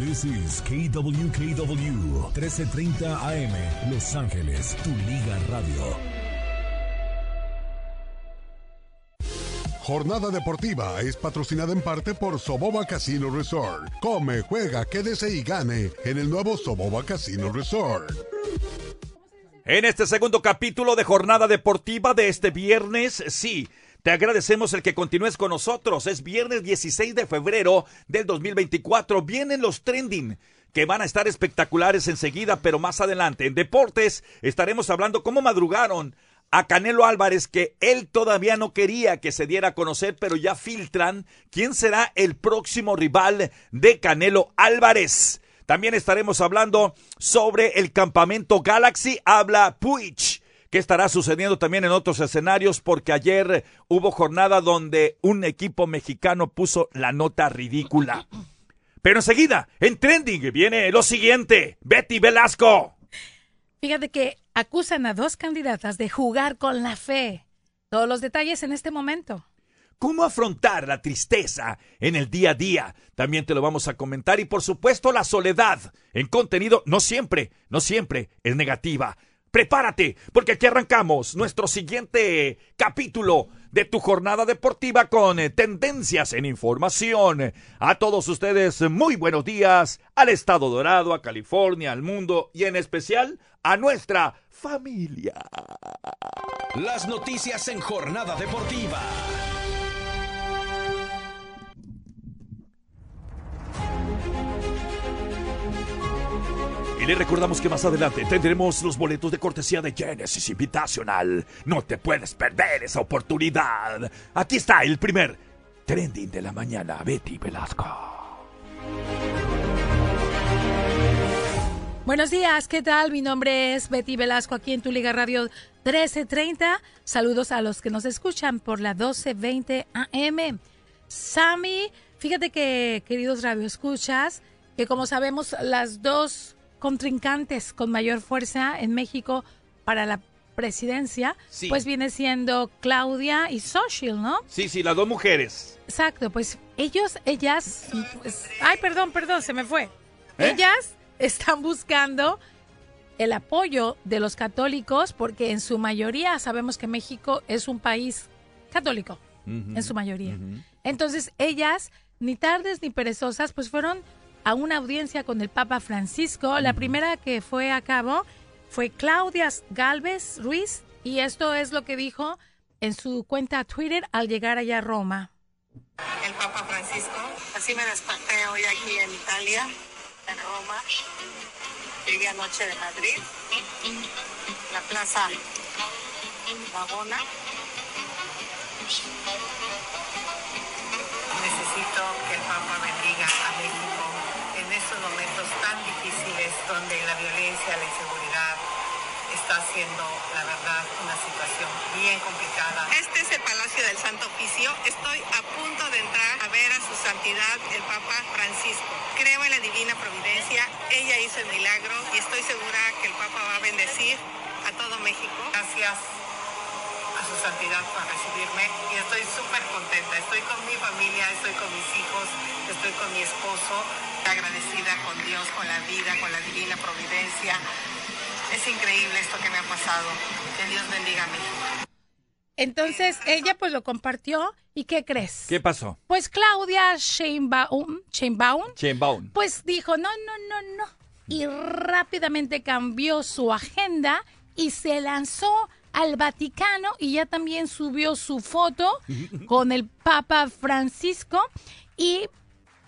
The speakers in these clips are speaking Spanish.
This is KWKW 1330 AM Los Ángeles, tu liga radio. Jornada Deportiva es patrocinada en parte por Soboba Casino Resort. Come, juega, quédese y gane en el nuevo Soboba Casino Resort. En este segundo capítulo de Jornada Deportiva de este viernes, sí, te agradecemos el que continúes con nosotros. Es viernes 16 de febrero del 2024. Vienen los trending que van a estar espectaculares enseguida, pero más adelante. En deportes estaremos hablando cómo madrugaron a Canelo Álvarez que él todavía no quería que se diera a conocer, pero ya filtran quién será el próximo rival de Canelo Álvarez. También estaremos hablando sobre el campamento Galaxy. Habla Puig. ¿Qué estará sucediendo también en otros escenarios? Porque ayer hubo jornada donde un equipo mexicano puso la nota ridícula. Pero enseguida, en trending, viene lo siguiente. Betty Velasco. Fíjate que acusan a dos candidatas de jugar con la fe. Todos los detalles en este momento. ¿Cómo afrontar la tristeza en el día a día? También te lo vamos a comentar y por supuesto la soledad en contenido no siempre, no siempre es negativa. Prepárate, porque aquí arrancamos nuestro siguiente capítulo de tu jornada deportiva con eh, tendencias en información. A todos ustedes, muy buenos días al Estado Dorado, a California, al mundo y en especial a nuestra familia. Las noticias en jornada deportiva. Y le recordamos que más adelante tendremos los boletos de cortesía de Genesis Invitational. No te puedes perder esa oportunidad. Aquí está el primer trending de la mañana, Betty Velasco. Buenos días, ¿qué tal? Mi nombre es Betty Velasco aquí en Tu Liga Radio 1330. Saludos a los que nos escuchan por la 1220 AM. Sammy, fíjate que, queridos radioescuchas, que como sabemos, las dos contrincantes con mayor fuerza en México para la presidencia, Sí. pues viene siendo Claudia y Social, ¿no? Sí, sí, las dos mujeres. Exacto, pues ellos, ellas, pues, ay, perdón, perdón, se me fue. ¿Eh? Ellas están buscando el apoyo de los católicos porque en su mayoría sabemos que México es un país católico, en su mayoría. Entonces ellas, ni tardes ni perezosas, pues fueron a una audiencia con el Papa Francisco. La primera que fue a cabo fue Claudia Galvez Ruiz y esto es lo que dijo en su cuenta Twitter al llegar allá a Roma. el Papa Francisco. Así me desperté hoy aquí en Italia, en Roma. Llegué anoche de Madrid, la plaza Navona. Necesito que el Papa bendiga donde la violencia, la inseguridad está siendo, la verdad, una situación bien complicada. Este es el Palacio del Santo Oficio. Estoy a punto de entrar a ver a su santidad, el Papa Francisco. Creo en la divina providencia. Ella hizo el milagro y estoy segura que el Papa va a bendecir a todo México. Gracias a su santidad por recibirme y estoy súper contenta. Estoy con mi familia, estoy con mis hijos, estoy con mi esposo, agradecida con Dios, con la vida, con la divina providencia. Es increíble esto que me ha pasado. Que Dios bendiga a México. Entonces ella pues lo compartió y ¿qué crees? ¿Qué pasó? Pues Claudia Sheinbaum, Sheinbaum Chainbound. pues dijo no, no, no, no. Y rápidamente cambió su agenda y se lanzó al Vaticano y ya también subió su foto con el Papa Francisco y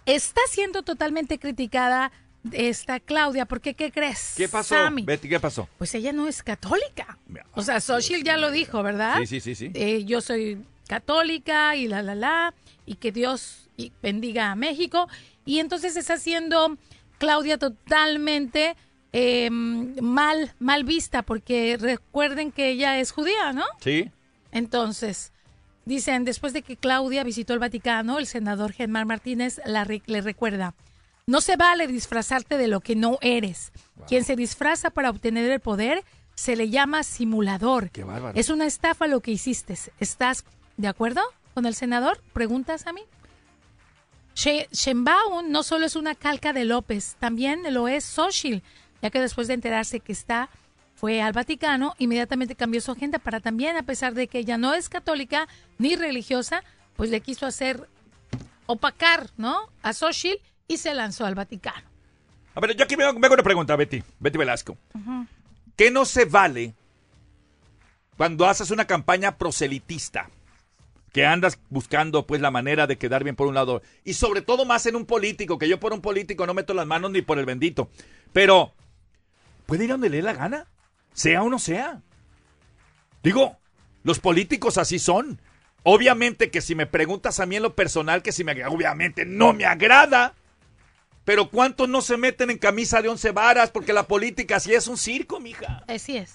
está siendo totalmente criticada esta Claudia porque ¿qué crees? ¿Qué pasó? Sammy? Betty, ¿qué pasó? Pues ella no es católica. O sea, Social ya lo dijo, ¿verdad? Sí, sí, sí, sí. Eh, yo soy católica y la, la, la, y que Dios bendiga a México. Y entonces está haciendo Claudia totalmente eh, mal, mal vista, porque recuerden que ella es judía, ¿no? Sí. Entonces, dicen, después de que Claudia visitó el Vaticano, el senador Germán Martínez la re- le recuerda, no se vale disfrazarte de lo que no eres. Quien se disfraza para obtener el poder se le llama simulador. Qué bárbaro. Es una estafa lo que hiciste. ¿Estás de acuerdo con el senador? ¿Preguntas a mí? She- Sheinbaum no solo es una calca de López, también lo es Xochitl, ya que después de enterarse que está, fue al Vaticano, inmediatamente cambió su agenda para también, a pesar de que ella no es católica ni religiosa, pues le quiso hacer opacar, ¿no? A Xochitl y se lanzó al Vaticano. A ver, yo aquí me hago me hago una pregunta, Betty, Betty Velasco. ¿Qué no se vale cuando haces una campaña proselitista? Que andas buscando pues la manera de quedar bien por un lado. Y sobre todo más en un político, que yo por un político no meto las manos ni por el bendito. Pero, ¿puede ir a donde le dé la gana? Sea o no sea. Digo, los políticos así son. Obviamente que si me preguntas a mí en lo personal, que si me obviamente no me agrada. Pero ¿cuántos no se meten en camisa de once varas? Porque la política sí es un circo, mija. Así es.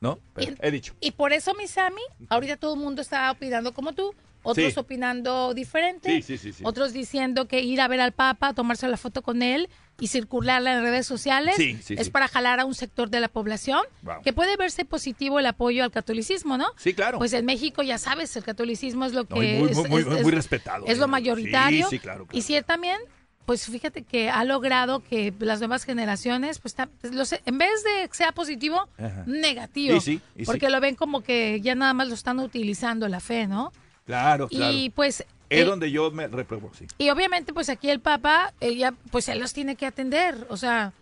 ¿No? Pero Y- he dicho. Y por eso, mi Sammy, ahorita todo el mundo está opinando como tú, otros Sí. opinando diferente, Sí, sí, sí, sí. otros diciendo que ir a ver al Papa, tomarse la foto con él y circularla en redes sociales Sí, sí, es sí. para jalar a un sector de la población Wow. que puede verse positivo el apoyo al catolicismo, ¿no? Sí, claro. Pues en México, ya sabes, el catolicismo es lo que No, y muy, es, muy, muy, es- muy es- respetado. es lo ¿eh? mayoritario. Sí, sí, claro. claro. Y sí, también, pues fíjate que ha logrado que las nuevas generaciones, pues pues, lo sé, en vez de que sea positivo, Ajá. negativo. Y sí, y sí. porque lo ven como que ya nada más lo están utilizando la fe, ¿no? Claro, claro. Y pues... es donde yo me repruebo, sí. y obviamente, pues aquí el Papa, ella, pues él los tiene que atender. O sea,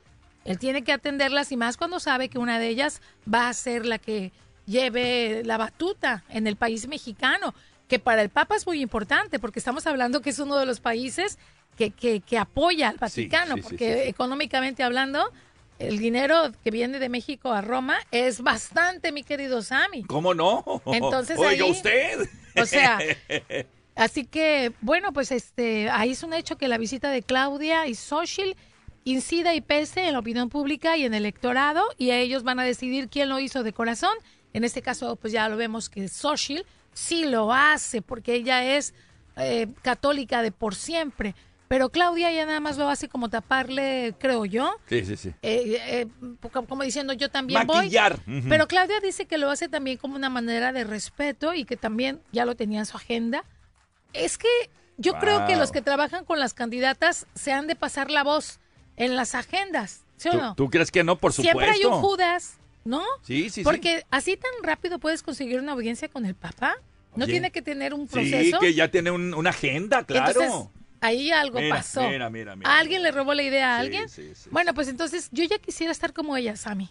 él tiene que atenderlas y más cuando sabe que una de ellas va a ser la que lleve la batuta en el país mexicano, que para el Papa es muy importante, porque estamos hablando que es uno de los países que, que, que apoya al Vaticano, sí, sí, porque sí. económicamente hablando, el dinero que viene de México a Roma es bastante, mi querido Sammy. ¿Cómo no? Entonces Oiga ahí- usted. O sea, así que, bueno, pues este, ahí es un hecho que la visita de Claudia y Xochitl incida y pese en la opinión pública y en el electorado, y ellos van a decidir quién lo hizo de corazón. En este caso, pues ya lo vemos que Xochitl sí lo hace, porque ella es eh, católica de por siempre. Pero Claudia ya nada más lo hace como taparle, creo yo, Sí, sí, sí. eh, eh, como diciendo yo también Maquillar. voy. Ujú. Pero Claudia dice que lo hace también como una manera de respeto y que también ya lo tenía en su agenda. Es que yo creo que los que trabajan con las candidatas se han de pasar la voz en las agendas, ¿sí o ¿Tú, no? tú crees que no? Por supuesto. Siempre hay un Judas, ¿no? Sí, sí, sí. Porque así tan rápido puedes conseguir una audiencia con el Papa. No Oye. tiene que tener un Sí, proceso. que ya tiene un- una agenda, claro. Entonces, ahí algo Mira, pasó. mira, mira, mira. ¿Alguien le robó la idea a Sí, alguien? sí, sí, bueno, pues entonces yo ya quisiera estar como ella, Sammy.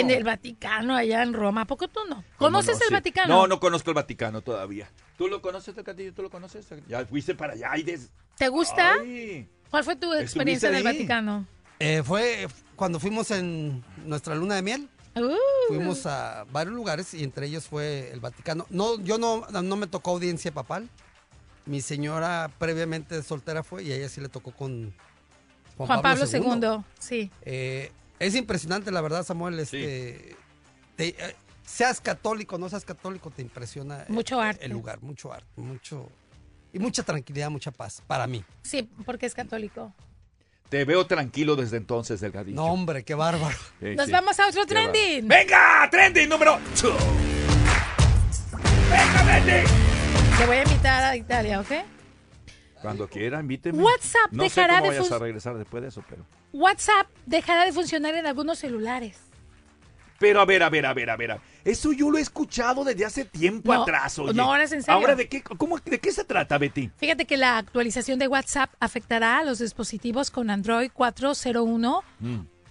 En el Vaticano, allá en Roma. ¿A poco tú no? ¿Cómo ¿Conoces no? el Sí. Vaticano? No, no conozco el Vaticano todavía. ¿Tú lo conoces, el Castillo? ¿Tú lo conoces? Ya fuiste para allá y des... ¿Te gusta? Ay. ¿Cuál fue tu experiencia en el ahí? Vaticano? Eh, fue cuando fuimos en nuestra luna de miel. Uh, Fuimos a varios lugares y entre ellos fue el Vaticano. No, yo no, no me tocó audiencia papal. Mi señora previamente soltera fue y a ella sí le tocó con Juan, Pablo II. Sí. Eh, es impresionante, la verdad, Samuel. Este, te- eh, seas católico, no seas católico, te impresiona eh, Mucho arte. el lugar, mucho arte, mucho y mucha tranquilidad, mucha paz para mí. Sí, porque es católico. Te veo tranquilo desde entonces, Delgadillo. No, hombre, qué bárbaro. Sí, Nos sí. vamos a otro trending. ¡Venga! ¡Trending número 2! ¡Venga, Betty! Te voy a invitar a Italia, ¿ok? Cuando quiera, invíteme. WhatsApp no dejará sé cómo de vayas a regresar después de eso, pero... WhatsApp dejará de funcionar en algunos celulares. Pero a ver, a ver, a ver, a ver. Eso yo lo he escuchado desde hace tiempo No, atrás, oye. no, ahora es en serio. ¿Ahora de qué, cómo, de qué se trata, Betty? Fíjate que la actualización de WhatsApp afectará a los dispositivos con Android 401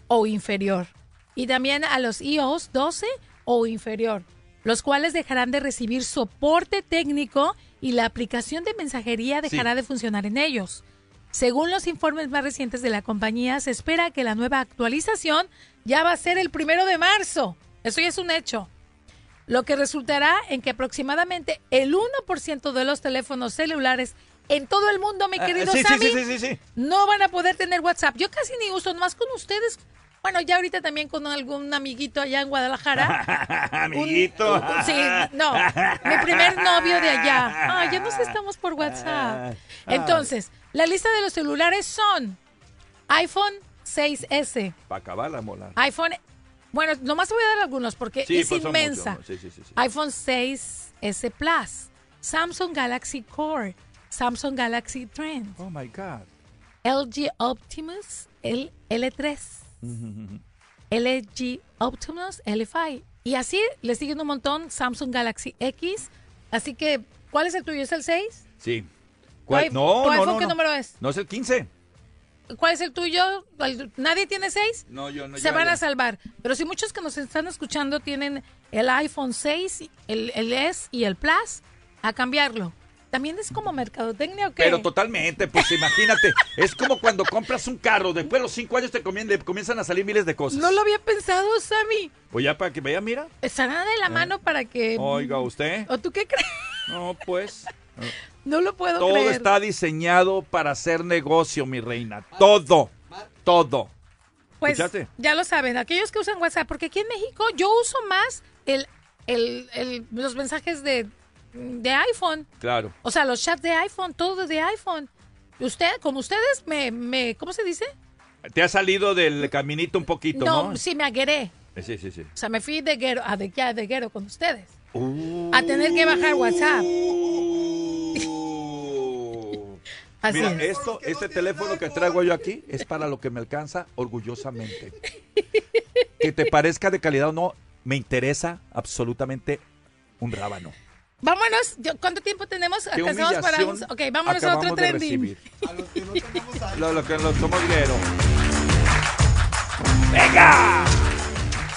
o inferior y también a los iOS 12 o inferior, los cuales dejarán de recibir soporte técnico y la aplicación de mensajería dejará de funcionar en ellos. Según los informes más recientes de la compañía, se espera que la nueva actualización ya va a ser el primero de marzo. Eso ya es un hecho lo que resultará en que aproximadamente el 1% de los teléfonos celulares en todo el mundo, mi Ah, querido sí, Sammy, sí, sí, no van a poder tener WhatsApp. Yo casi ni uso, más con ustedes. Bueno, ya ahorita también con algún amiguito allá en Guadalajara. Amiguito. un- sí, no, mi primer novio de allá. Ah, ya nos estamos por WhatsApp. Entonces, la lista de los celulares son iPhone 6S, Para acabar la mola. iPhone, bueno, nomás te voy a dar algunos porque Sí, es pues inmensa. muchos, sí, sí, sí, sí. iPhone 6S Plus, Samsung Galaxy Core, Samsung Galaxy Trend, Oh my God. LG Optimus L L3, LG Optimus L5. Y así le siguen un montón Samsung Galaxy X. Así que, ¿cuál es el tuyo? ¿Es el 6? Sí. ¿Tu ¿Cuál? No, tu no, iPhone no, qué número es? No es el 15. ¿Cuál es el tuyo? ¿El- ¿Nadie tiene 6? No, yo no. se van ya. a salvar. Pero si muchos que nos están escuchando tienen el iPhone 6, el, el S y el Plus, a cambiarlo. También es como mercadotecnia o qué? Pero totalmente, pues imagínate, es como cuando compras un carro, después de los cinco años te comienzan a salir miles de cosas. No lo había pensado, Sammy. Pues ya para que vea, mira. Estará de la mano para que... Oiga, usted. ¿O tú qué crees? No, pues. No lo puedo Todo creer. está diseñado para hacer negocio, mi reina. Todo. Todo. Pues ¿Escuchaste? ya lo saben, aquellos que usan WhatsApp, porque aquí en México yo uso más el, el, el- los mensajes de, de iPhone. Claro. O sea, los chats de iPhone, todo de iPhone. Usted, como ustedes, me, me ¿cómo se dice? Te ha salido del caminito un poquito, ¿no? No, sí, me agueré. Sí, sí, sí. O sea, me fui de guero, a de, ya de guero con ustedes. Uh. A tener que bajar WhatsApp. Así Mira, es. esto, este teléfono que traigo yo aquí es para lo que me alcanza orgullosamente. Que te parezca de calidad o no, me interesa absolutamente un rábano. Vámonos. Yo- ¿Cuánto tiempo tenemos? Qué Alcanzamos para un... Ok, vámonos a otro trending. recibir. A los que no tenemos Lo, lo que lo somos guerreros. ¡Venga!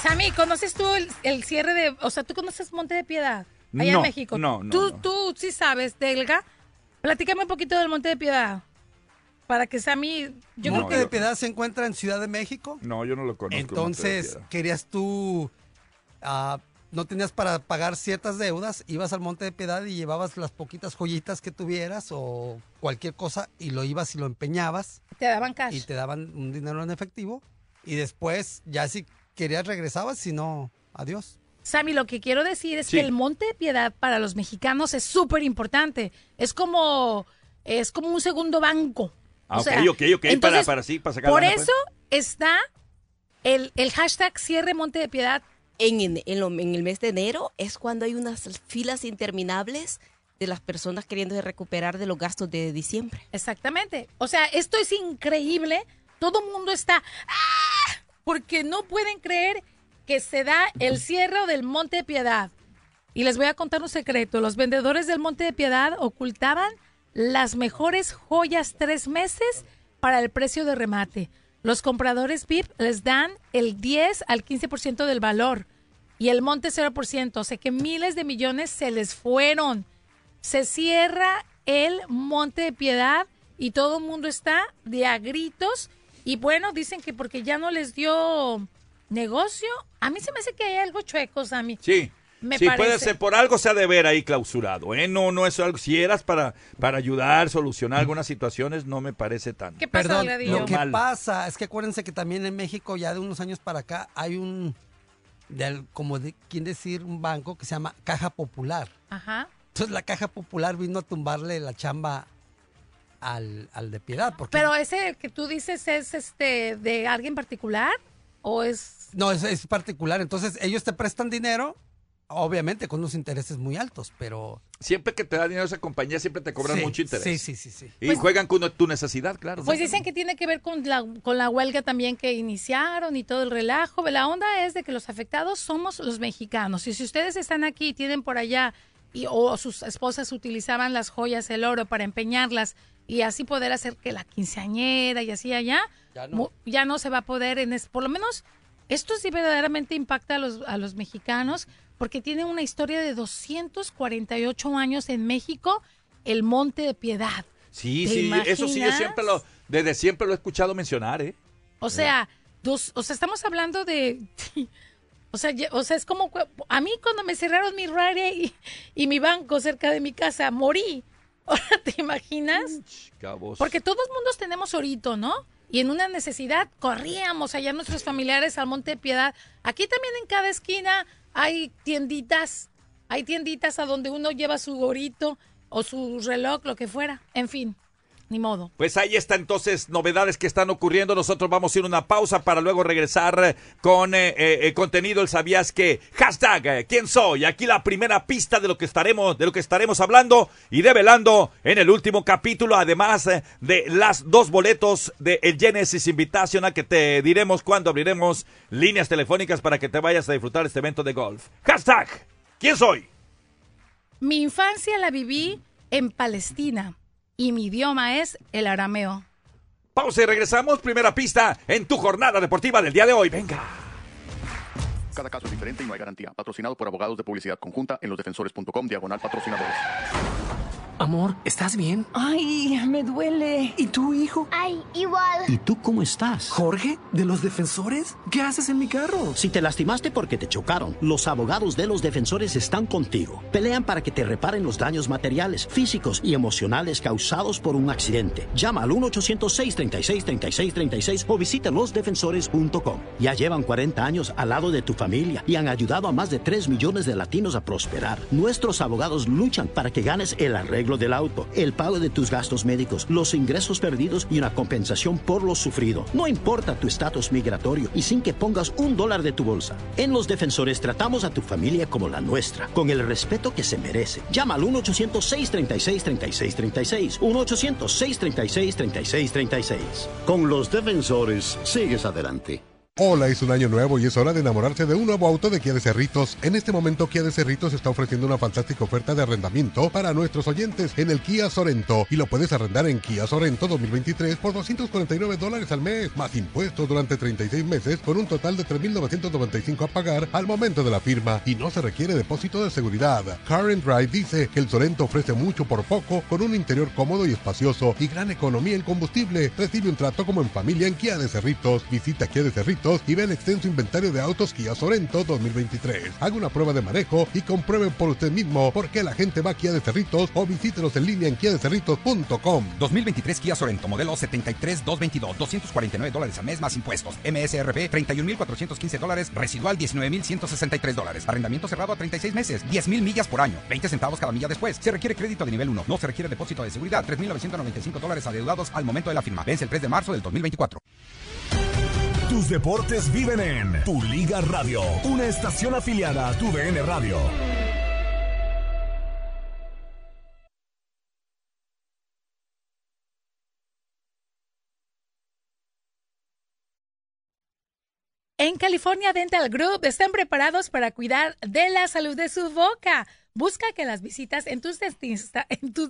Sammy, ¿conoces tú el, el cierre de... O sea, ¿tú conoces Monte de Piedad? Allá No, en México. no, no, ¿Tú, no. tú sí sabes, Delga. Platícame un poquito del Monte de Piedad. Para que Sammy... Yo creo Monte que... de Piedad se encuentra en Ciudad de México. No, yo no lo conozco. Entonces, querías tú, ah, no tenías para pagar ciertas deudas, ibas al Monte de Piedad y llevabas las poquitas joyitas que tuvieras o cualquier cosa y lo ibas y lo empeñabas Te daban cash. y te daban un dinero en efectivo y después ya si querías regresabas, si no, adiós. Sammy, lo que quiero decir es Sí. que el Monte de Piedad para los mexicanos es súper importante. Es como, es como un segundo banco. Ah, O ok, sea, ok, ok, para- entonces, para sí, para sacar Por lana, pues. eso está el, el hashtag cierre Monte de Piedad. En, el mes de enero es cuando hay unas filas interminables de las personas queriendo recuperar de los gastos de diciembre. Exactamente. O sea, esto es increíble. Todo mundo está ¡ah! porque no pueden creer que se da el cierre del Monte de Piedad. Y les voy a contar un secreto. Los vendedores del Monte de Piedad ocultaban las mejores joyas tres meses para el precio de remate. Los compradores VIP les dan el 10 al 15% del valor y el monte 0%. O sea que miles de millones se les fueron. Se cierra el Monte de Piedad y todo el mundo está de a gritos. Y bueno, dicen que porque ya no les dio negocio. A mí se me hace que hay algo chueco, Sammy. Sí. Me sí, puede ser, por algo se ha de ver ahí clausurado, ¿eh? No, no es algo, si eras para, para ayudar, solucionar algunas situaciones, no me parece tan. ¿Qué pasa, Perdón, lo que pasa es que acuérdense que también en México ya de unos años para acá hay un, como de, ¿quién decir? Un banco que se llama Caja Popular. Ajá. Entonces la Caja Popular vino a tumbarle la chamba al, al de Piedad. Porque, Pero ese que tú dices es este de alguien particular o es No, es, es particular. Entonces ellos te prestan dinero, obviamente con unos intereses muy altos, pero... Siempre que te da dinero esa compañía, siempre te cobran Sí, mucho interés. Sí, sí, sí, sí. Y Pues- juegan con tu necesidad, claro. Pues dicen que tiene que ver con la, con la huelga también que iniciaron y todo el relajo. La onda es de que los afectados somos los mexicanos. Y si ustedes están aquí y tienen por allá y, o sus esposas utilizaban las joyas, el oro para empeñarlas y así poder hacer que la quinceañera y así allá, Ya no. ya no se va a poder en es, por lo menos esto sí verdaderamente impacta a los, a los mexicanos porque tiene una historia de 248 años en México, el Monte de Piedad. Sí, ¿Te sí, eso sí, yo siempre lo, desde siempre lo he escuchado mencionar, ¿eh? O sea, dos, o sea, estamos hablando de, o sea, o sea, es como a mí cuando me cerraron mi RARE y, y mi banco cerca de mi casa, morí. Ahora, ¿te imaginas? Cabos. Porque todos mundos tenemos orito, ¿no? Y en una necesidad corríamos allá nuestros familiares al Monte de Piedad. Aquí también en cada esquina hay tienditas, hay tienditas a donde uno lleva su gorito o su reloj, lo que fuera. En fin. Ni modo. Pues ahí está entonces novedades que están ocurriendo. Nosotros vamos a ir a una pausa para luego regresar con eh, eh, contenido. El sabías que hashtag eh, quién soy. Aquí la primera pista de lo que estaremos de lo que estaremos hablando y develando en el último capítulo. Además de las dos boletos de el Genesis Invitational que te diremos cuando abriremos líneas telefónicas para que te vayas a disfrutar este evento de golf. Hashtag quién soy. Mi infancia la viví en Palestina y mi idioma es el arameo. Pausa y regresamos. Primera pista en tu jornada deportiva del día de hoy. Venga. Cada caso es diferente y no hay garantía. Patrocinado por abogados de publicidad conjunta en losdefensores.com, diagonal patrocinadores. Amor, ¿estás bien? Ay, me duele. ¿Y tu hijo? Ay, igual. ¿Y tú cómo estás? Jorge, ¿de los defensores? ¿Qué haces en mi carro? Si te lastimaste porque te chocaron, los abogados de los defensores están contigo. Pelean para que te reparen los daños materiales, físicos y emocionales causados por un accidente. Llama al 1-800-636-3636 o visita losdefensores.com. Ya llevan 40 años al lado de tu familia y han ayudado a más de 3 millones de latinos a prosperar. Nuestros abogados luchan para que ganes el arreglo del auto, el pago de tus gastos médicos, los ingresos perdidos y una compensación por lo sufrido. No importa tu estatus migratorio y sin que pongas un dólar de tu bolsa. En Los Defensores tratamos a tu familia como la nuestra, con el respeto que se merece. Llama al 1-800-636-3636. 1-800-636-3636. Con Los Defensores, sigues adelante. Hola, es un año nuevo y es hora de enamorarse de un nuevo auto de Kia de Cerritos. En este momento Kia de Cerritos está ofreciendo una fantástica oferta de arrendamiento para nuestros oyentes en el Kia Sorento y lo puedes arrendar en Kia Sorento 2023 por 249 dólares al mes, más impuestos durante 36 meses con un total de 3.995 a pagar al momento de la firma y no se requiere depósito de seguridad. And Drive dice que el Sorento ofrece mucho por poco con un interior cómodo y espacioso y gran economía en combustible. Recibe un trato como en familia en Kia de Cerritos. Visita Kia de Cerritos y ve el extenso inventario de autos Kia Sorento 2023. Haga una prueba de manejo y compruebe por usted mismo por qué la gente va a Kia de Cerritos o visítenos en línea en kiadecerritos.com. 2023 Kia Sorento, modelo 73222, 249 dólares al mes más impuestos. MSRP 31.415 dólares, residual 19.163 dólares. Arrendamiento cerrado a 36 meses, 10.000 millas por año, 20 centavos cada milla después. Se requiere crédito de nivel 1, no se requiere depósito de seguridad, 3.995 dólares adeudados al momento de la firma. Vence el 3 de marzo del 2024. Tus deportes viven en Tu Liga Radio, una estación afiliada a Tu DN Radio. En California Dental Group están preparados para cuidar de la salud de su boca. Busca que las visitas en tus, en tus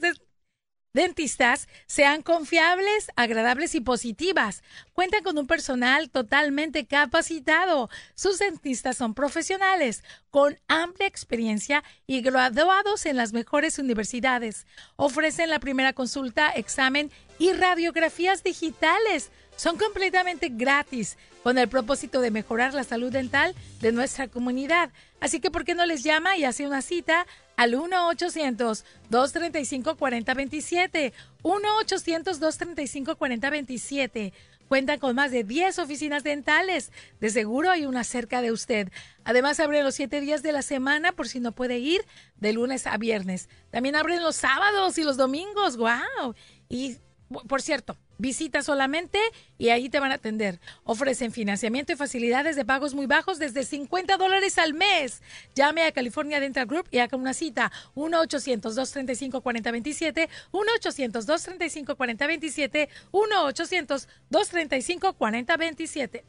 dentistas sean confiables, agradables y positivas. Cuentan con un personal totalmente capacitado. Sus dentistas son profesionales, con amplia experiencia y graduados en las mejores universidades. Ofrecen la primera consulta, examen y radiografías digitales. Son completamente gratis con el propósito de mejorar la salud dental de nuestra comunidad. Así que, ¿por qué no les llama y hace una cita al 1-800-235-4027? 1-800-235-4027. Cuentan con más de 10 oficinas dentales. De seguro hay una cerca de usted. Además, abren los 7 días de la semana por si no puede ir de lunes a viernes. También abren los sábados y los domingos. ¡Wow! Y, por cierto, Visita solamente y ahí te van a atender. Ofrecen financiamiento y facilidades de pagos muy bajos desde 50 dólares al mes. Llame a California Dental Group y haga una cita. 1-800-235-4027, 1-800-235-4027, 1-800-235-4027.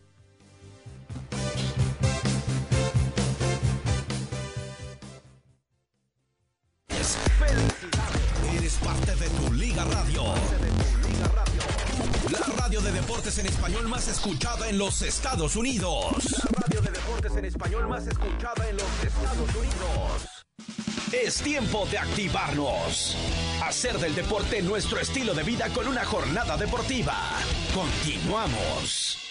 Eres parte de tu Liga Radio. La radio de deportes en español más escuchada en los Estados Unidos. La radio de deportes en español más escuchada en los Estados Unidos. Es tiempo de activarnos. Hacer del deporte nuestro estilo de vida con una jornada deportiva. Continuamos.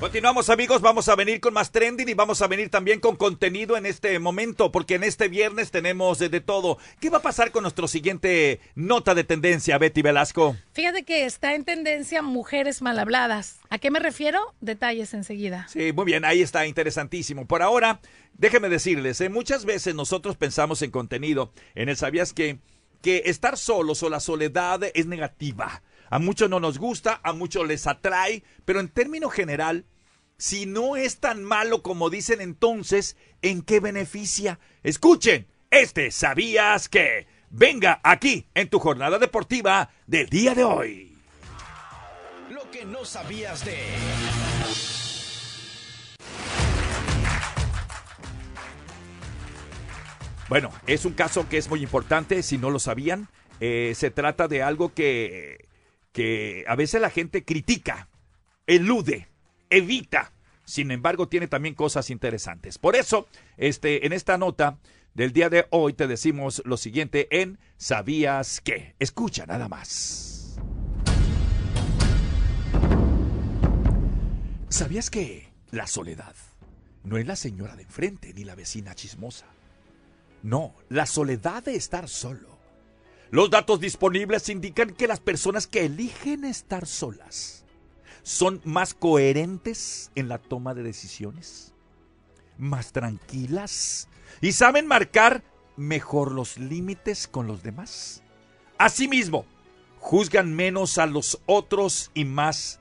Continuamos amigos, vamos a venir con más trending y vamos a venir también con contenido en este momento, porque en este viernes tenemos de, todo. ¿Qué va a pasar con nuestro siguiente nota de tendencia, Betty Velasco? Fíjate que está en tendencia mujeres mal habladas. ¿A qué me refiero? Detalles enseguida. Sí, muy bien, ahí está, interesantísimo. Por ahora, déjenme decirles, ¿eh? muchas veces nosotros pensamos en contenido, en el sabías que, que estar solos o la soledad es negativa. A muchos no nos gusta, a muchos les atrae, pero en término general, si no es tan malo como dicen entonces, ¿en qué beneficia? Escuchen, este sabías que... Venga aquí en tu jornada deportiva del día de hoy. Lo que no sabías de... Bueno, es un caso que es muy importante, si no lo sabían. Eh, se trata de algo que, que a veces la gente critica, elude, evita. Sin embargo, tiene también cosas interesantes. Por eso, este, en esta nota del día de hoy te decimos lo siguiente en ¿Sabías qué? Escucha nada más. ¿Sabías que la soledad no es la señora de enfrente ni la vecina chismosa? No, la soledad de estar solo. Los datos disponibles indican que las personas que eligen estar solas son más coherentes en la toma de decisiones, más tranquilas y saben marcar mejor los límites con los demás. Asimismo, juzgan menos a los otros y más,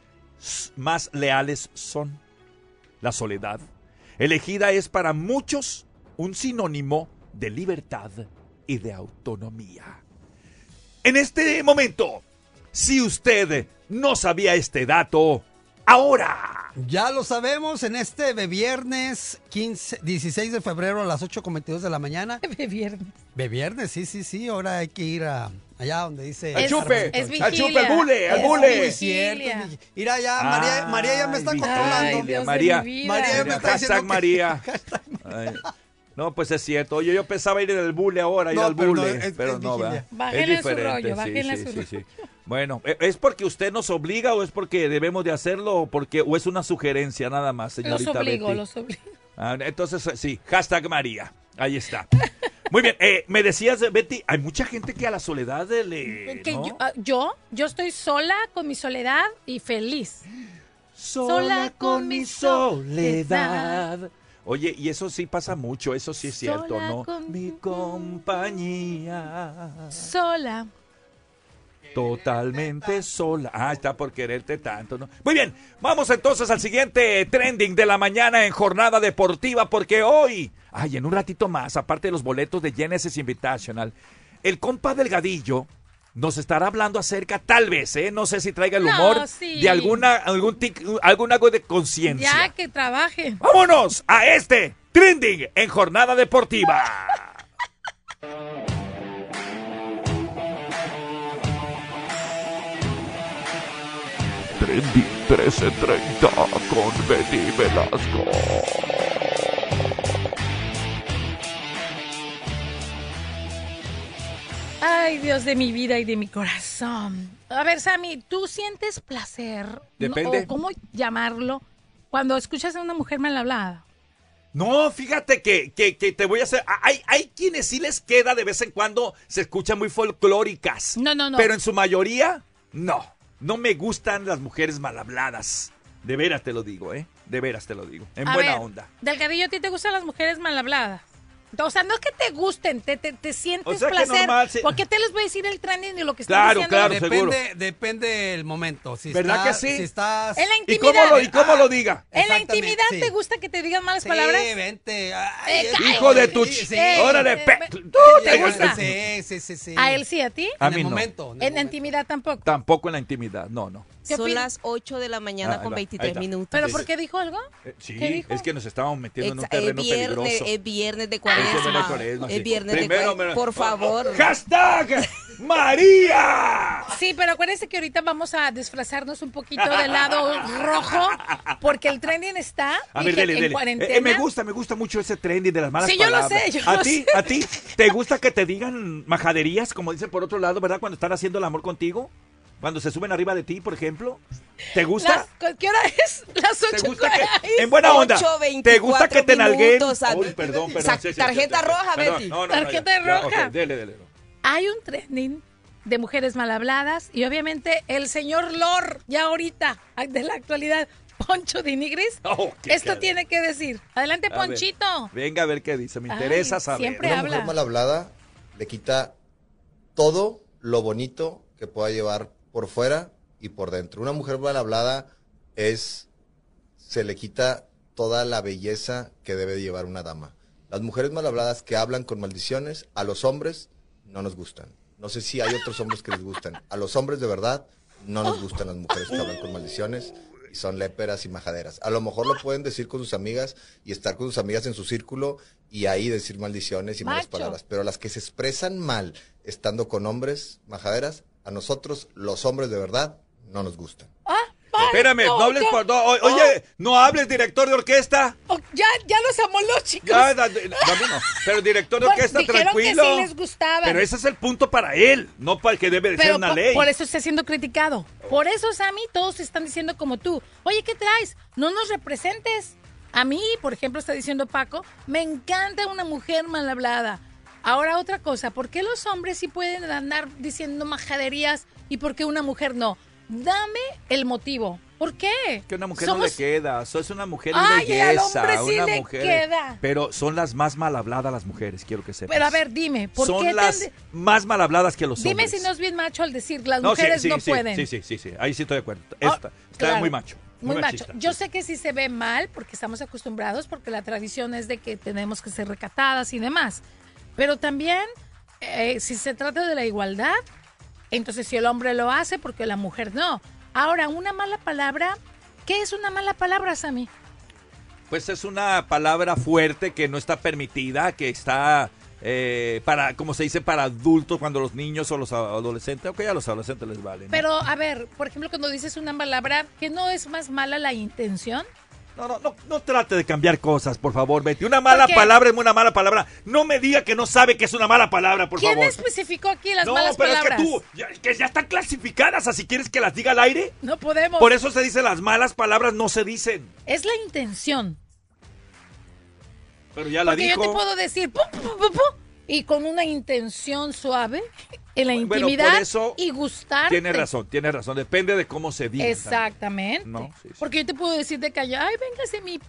más leales son. La soledad elegida es para muchos un sinónimo de libertad y de autonomía. En este momento, si usted no sabía este dato, ahora. Ya lo sabemos en este de viernes 15, 16 de febrero a las 8.22 de la mañana. De viernes. De viernes, sí, sí, sí. Ahora hay que ir a, allá donde dice. Al chupe, Es al chupe, al vigilia. bule, al Es bule. Muy cierto. Mira ya, María, María ya me está Ay, controlando. ay, Dios de María, mi vida. María ya me está hashtag María. Ay, No, pues es cierto. Oye, yo pensaba ir del bule ahora, ir No, al pero no, bule. es- pero es no. ¿verdad? Bájenle es su rollo, diferente. bájenle sí, su sí, sí, sí. Bueno, ¿e- ¿es porque usted nos obliga o es porque debemos de hacerlo o, porque, o es una sugerencia nada más, Los señorita obligo, Betty? los obligo. Ah, entonces, eh, sí, hashtag María. Ahí está. Muy bien, eh, me decías, Betty, hay mucha gente que a la soledad le... Que ¿no? yo, ah, yo, yo estoy sola con mi soledad y feliz. Sola con mi soledad. Oye, y eso sí pasa mucho, eso sí es cierto, ¿no? con- Mi compañía. Sola. Totalmente sola. Ah, está por quererte tanto, ¿no? Muy bien, vamos entonces al siguiente trending de la mañana en jornada deportiva, porque hoy, ay, en un ratito más, aparte de los boletos de Genesis Invitational, el compa Delgadillo nos estará hablando acerca, tal vez, ¿eh? No sé si traiga el No, humor sí. de alguna, algún, tic- algún algo de conciencia. Ya que trabaje. ¡Vámonos a este trending en jornada deportiva! Trendy 1330 con Betty Velasco. Ay, Dios de mi vida y de mi corazón. A ver, Sammy, ¿tú sientes placer? Depende. ¿O cómo llamarlo? Cuando escuchas a una mujer mal hablada. No, fíjate que, que, que te voy a hacer. Hay, hay quienes sí les queda de vez en cuando, se escuchan muy folclóricas. No, no, no. Pero en su mayoría, no. No me gustan las mujeres mal habladas. De veras te lo digo, ¿eh? De veras te lo digo. En A buena ver, onda. Delgadillo, ¿a ti te gustan las mujeres mal habladas? O sea, no es que te gusten, te, te, te sientes O sea que placer. normal, sí. ¿Por qué te les voy a decir el trending de lo que están Claro, diciendo? claro, depende, seguro. depende del momento. Si ¿Verdad está- que sí? Si estás... En la ¿Y intimidad. cómo lo, y cómo lo diga? ¿En la intimidad sí. te gusta que te digan malas Sí, palabras? vente. Ay, Eh, Hijo de tu... Sí, sí. Eh, ¡Órale, eh, pe- ¿Tú te gusta? Sí, sí, sí, sí. A él sí, a ti. A en mí el no. momento. En la intimidad tampoco. Tampoco en la intimidad, no, no. ¿Qué Son las 8 de la mañana Ah, con va, ahí 23 está. minutos. ¿Pero Sí, por sí. qué dijo algo? Eh, sí, ¿Qué dijo? es que nos estábamos metiendo en un Exa- es, terreno viernes, peligroso. es viernes de Es viernes de cuaresma. Es sí. viernes de Primero, cuaresma. Por favor. ¡Hashtag María! Sí, pero acuérdense que ahorita vamos a disfrazarnos un poquito del lado rojo porque el trending está A y ver, que dele, en dele. cuarentena. Eh, eh, me gusta, me gusta mucho ese trending de las malas Sí, yo lo palabras. sé, yo ¿A lo ti, sé. a ti, te gusta que te digan majaderías, como dicen por otro lado, verdad? Cuando están haciendo el amor contigo. Cuando se suben arriba de ti, por ejemplo. ¿Te gusta? Las- ¿Qué hora es? Las 8. ¿Te gusta que, en buena onda, ¿te gusta que te nalguen? Uy, perdón, perdón. Sa- sí, tarjeta sí, roja, perdón. Betty. No, no, no, Tarjeta ya, ya, roja. ok, dele, dele. Hay un trending de mujeres mal habladas y obviamente el señor Lord, ya ahorita, de la actualidad, Poncho de Nigris, Oh, esto cara. tiene que decir. Adelante, A ver, Ponchito. Venga a ver qué dice. Me Ay, interesa saber. siempre Una habla. mujer mal hablada le quita todo lo bonito que pueda llevar por fuera y por dentro. Una mujer mal hablada es se le quita toda la belleza que debe de llevar una dama. Las mujeres mal habladas que hablan con maldiciones a los hombres no nos gustan. No sé si hay otros hombres que les gustan. A los hombres de verdad no nos gustan las mujeres que hablan con maldiciones y son léperas y majaderas. A lo mejor lo pueden decir con sus amigas y estar con sus amigas en su círculo y ahí decir maldiciones y malas Macho. palabras. Pero las que se expresan mal estando con hombres majaderas, a nosotros, los hombres de verdad, no nos gustan. Espérame, no hables por. no, o- oye, no hables, director de orquesta. Oh, ya, ya los amó los chicos. Ya, da- da- Dami no. Pero director de Bueno, orquesta, dijeron tranquilo. que sí les gustaba. Pero ese es el punto para él, no para el que debe de ser una por, ley. por eso está siendo criticado. Por eso, Sammy, todos están diciendo como tú. Oye, ¿qué traes? No nos representes. A mí, por ejemplo, está diciendo Paco, me encanta una mujer mal hablada. Ahora otra cosa, ¿por qué los hombres sí pueden andar diciendo majaderías y por qué una mujer no? Dame el motivo. ¿Por qué? Que una mujer Somos- no le queda, es una mujer Ay, de al belleza, hombre sí una le mujer. queda. Pero son las más mal habladas las mujeres, quiero que sepas. Pero a ver, dime, ¿por son qué las más mal habladas que los Dime hombres. si no es bien macho al decir las No, mujeres sí, no sí, pueden. Sí, sí, sí, sí, ahí sí estoy de acuerdo. Oh, Está, está claro. muy macho. Muy macho. machista. Yo sé que sí se ve mal porque estamos acostumbrados, porque la tradición es de que tenemos que ser recatadas y demás. Pero también, eh, si se trata de la igualdad, entonces si el hombre lo hace, porque la mujer no. Ahora, una mala palabra, ¿qué es una mala palabra, Sammy? Pues es una palabra fuerte que no está permitida, que está eh, para, como se dice, para adultos cuando los niños o los adolescentes, ok, a los adolescentes les vale. ¿no? Pero, a ver, por ejemplo, cuando dices una palabra, ¿que no es más mala la intención? No, no, no, no trate de cambiar cosas, por favor, Betty. Una mala palabra es una mala palabra. No me diga que no sabe que es una mala palabra, por ¿Quién favor. especificó aquí las no, malas pero palabras? es que tú, ya, que ya están clasificadas, así quieres que las diga al aire. No podemos. Por eso se dice las malas palabras no se dicen. Es la intención. Pero ya la Porque dijo. yo te puedo decir, pu, pu, pu, pu, y con una intención suave en la Bueno, intimidad eso y gustarte. Tiene razón, tiene razón. Depende de cómo se diga. Exactamente. No, sí, sí. Porque yo te puedo decir de callar, ay, véngase mi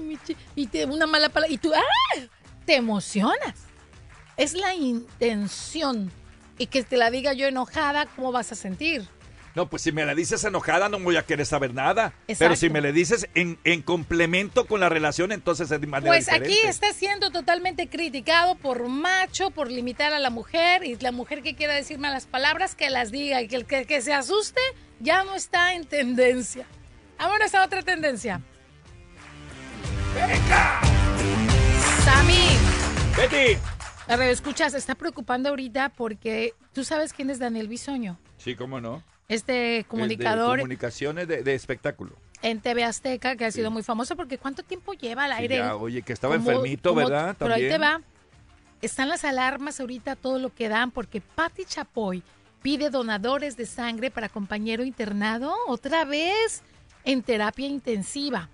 mi chi-", y te una mala palabra y tú ¡ah! te emocionas. Es la intención. Y que te la diga yo enojada, ¿cómo vas a sentir? No, pues si me la dices enojada no voy a querer saber nada. Pero si me le dices en, en complemento con la relación, entonces es de manera Pues diferente. aquí está siendo totalmente criticado por macho, por limitar a la mujer y la mujer que quiera decir malas palabras, que las diga y que el que, que se asuste ya no está en tendencia. Ahora está otra tendencia. Sammy. Betty. A ver, escucha, se está preocupando ahorita porque tú sabes quién es Daniel Bisoño, Sí, cómo no. Este comunicador De comunicaciones de, de espectáculo. en TV Azteca que ha sido muy famoso porque ¿cuánto tiempo lleva al aire? ya, oye, que estaba Como- enfermito, como- ¿verdad? Pero ahí te va. Están las alarmas ahorita, todo lo que dan, porque Patti Chapoy pide donadores de sangre para compañero internado otra vez en terapia intensiva.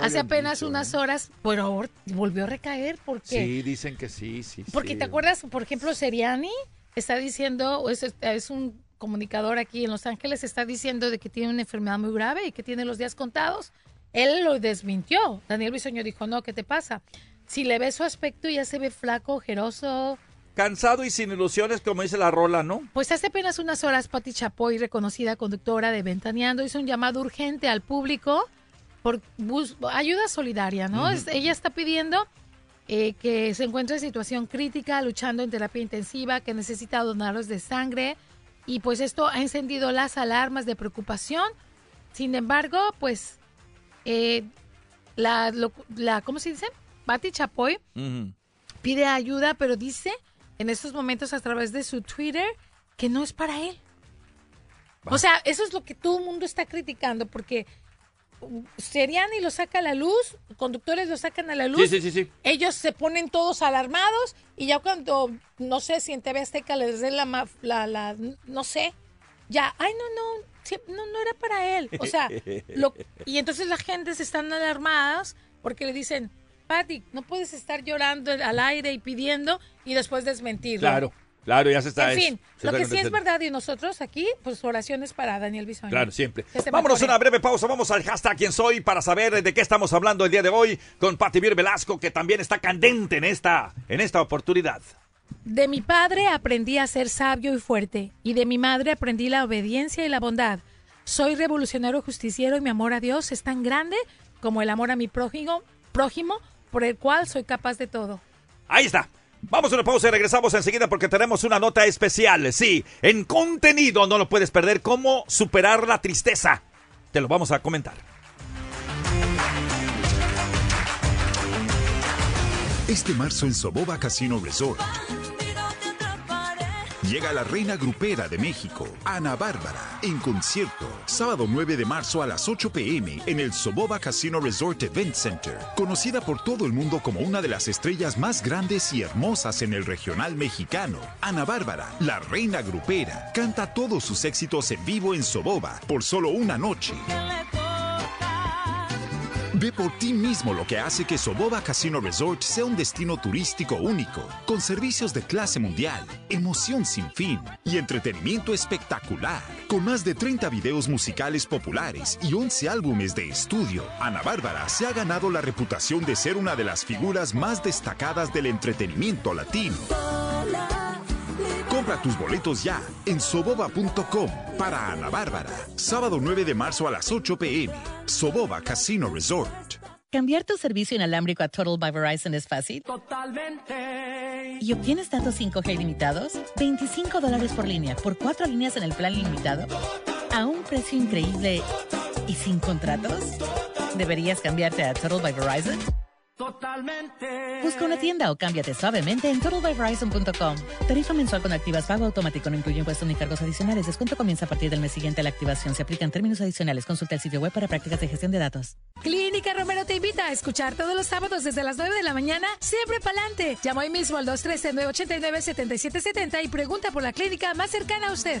Hace apenas dicho, unas ¿eh? horas, pero volvió a recaer. ¿Por qué? Sí, dicen que sí, sí. Porque sí. te acuerdas, por ejemplo, Seriani está diciendo, es, es un comunicador aquí en Los Ángeles, está diciendo de que tiene una enfermedad muy grave y que tiene los días contados. Él lo desmintió. Daniel Bisoño dijo, no, ¿qué te pasa? Si le ves su aspecto ya se ve flaco, ojeroso. Cansado y sin ilusiones, como dice la rola, ¿no? Pues hace apenas unas horas Patti Chapoy, reconocida conductora de Ventaneando, hizo un llamado urgente al público por bus- ayuda solidaria, ¿no? Es- ella está pidiendo eh, que se encuentra en situación crítica, luchando en terapia intensiva, que necesita donarlos de sangre y pues esto ha encendido las alarmas de preocupación. Sin embargo, pues eh, la, lo- la, ¿cómo se dice? Patti Chapoy pide ayuda, pero dice en estos momentos a través de su Twitter que no es para él. O sea, eso es lo que todo el mundo está criticando, porque Seriani lo saca a la luz, conductores lo sacan a la luz. Sí, sí, sí, sí. Ellos se ponen todos alarmados y ya cuando, no sé si en TV Azteca les den la, la, la- no sé, ya, ay, no, no, no, no era para él. O sea, lo- y entonces la gente se están alarmadas porque le dicen, Patty, no puedes estar llorando al aire y pidiendo y después desmentirlo. Claro, claro, ya se está. En fin, lo que sí es verdad y nosotros aquí, pues oraciones para Daniel Bisoño. Claro, siempre. Vámonos a una breve pausa. Vamos al hashtag quién soy para saber de qué estamos hablando el día de hoy con Pati Vir Velasco, que también está candente en esta, en esta oportunidad. De mi padre aprendí a ser sabio y fuerte, y de mi madre aprendí la obediencia y la bondad. Soy revolucionario justiciero y mi amor a Dios es tan grande como el amor a mi prójimo, prójimo por el cual soy capaz de todo. Ahí está. Vamos a una pausa y regresamos enseguida porque tenemos una nota especial. Sí, en contenido no lo puedes perder. ¿Cómo superar la tristeza? Te lo vamos a comentar. Este marzo en Soboba Casino Resort. Llega la reina grupera de México, Ana Bárbara, en concierto, sábado 9 de marzo a las 8 pm en el Soboba Casino Resort Event Center, conocida por todo el mundo como una de las estrellas más grandes y hermosas en el regional mexicano. Ana Bárbara, la reina grupera, canta todos sus éxitos en vivo en Soboba por solo una noche. Ve por ti mismo lo que hace que Soboba Casino Resort sea un destino turístico único, con servicios de clase mundial, emoción sin fin y entretenimiento espectacular. Con más de 30 videos musicales populares y 11 álbumes de estudio, Ana Bárbara se ha ganado la reputación de ser una de las figuras más destacadas del entretenimiento latino. Compra tus boletos ya en soboba.com para Ana Bárbara. Sábado 9 de marzo a las 8 pm. Soboba Casino Resort. Cambiar tu servicio inalámbrico a Total by Verizon es fácil. Totalmente. ¿Y obtienes datos 5G ilimitados? 25 dólares por línea, por cuatro líneas en el plan ilimitado. A un precio increíble y sin contratos. ¿Deberías cambiarte a Total by Verizon? Totalmente. Busca una tienda o cámbiate suavemente en totalbyverizon.com. Tarifa mensual con activas pago automático, no incluye impuestos ni cargos adicionales. Descuento comienza a partir del mes siguiente a la activación. Se aplican términos adicionales. Consulta el sitio web para prácticas de gestión de datos. Clínica Romero te invita a escuchar todos los sábados desde las 9 de la mañana, siempre pa'lante. Llama hoy mismo al 213-989-7770 y pregunta por la clínica más cercana a usted.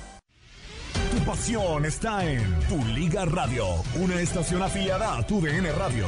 Tu pasión está en Tu Liga Radio, una estación afiliada a Tu DN Radio.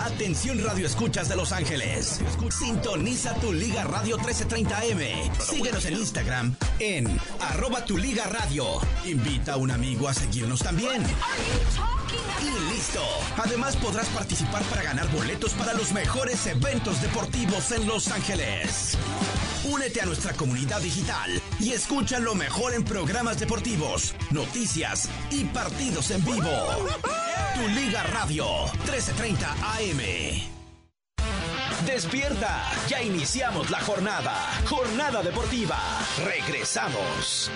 Atención Radio Escuchas de Los Ángeles. Sintoniza tu Liga Radio 1330M. Síguenos en Instagram en arroba tu Liga Radio. Invita a un amigo a seguirnos también. Y listo. Además podrás participar para ganar boletos para los mejores eventos deportivos en Los Ángeles. Únete a nuestra comunidad digital y escucha lo mejor en programas deportivos, noticias y partidos en vivo. Tu Liga Radio 1330 AM. Despierta, ya iniciamos la jornada. Jornada deportiva. Regresamos.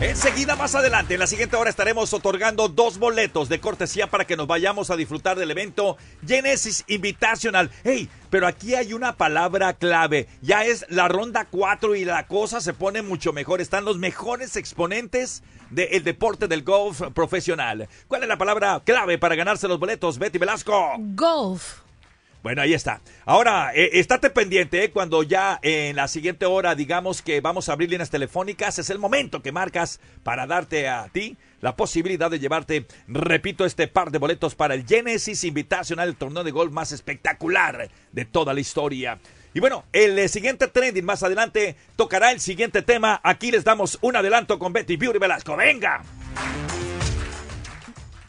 Enseguida, más adelante, en la siguiente hora estaremos otorgando dos boletos de cortesía para que nos vayamos a disfrutar del evento Genesis Invitational. ¡Hey! Pero aquí hay una palabra clave. Ya es la ronda 4 y la cosa se pone mucho mejor. Están los mejores exponentes del deporte del golf profesional. ¿Cuál es la palabra clave para ganarse los boletos, Betty Velasco? Golf. Bueno, ahí está. Ahora, eh, estate pendiente eh, cuando ya en la siguiente hora digamos que vamos a abrir líneas telefónicas. Es el momento que marcas para darte a ti la posibilidad de llevarte, repito, este par de boletos para el Genesis Invitational, el torneo de golf más espectacular de toda la historia. Y bueno, el eh, siguiente trending más adelante tocará el siguiente tema. Aquí les damos un adelanto con Betty Beauty Velasco. ¡Venga!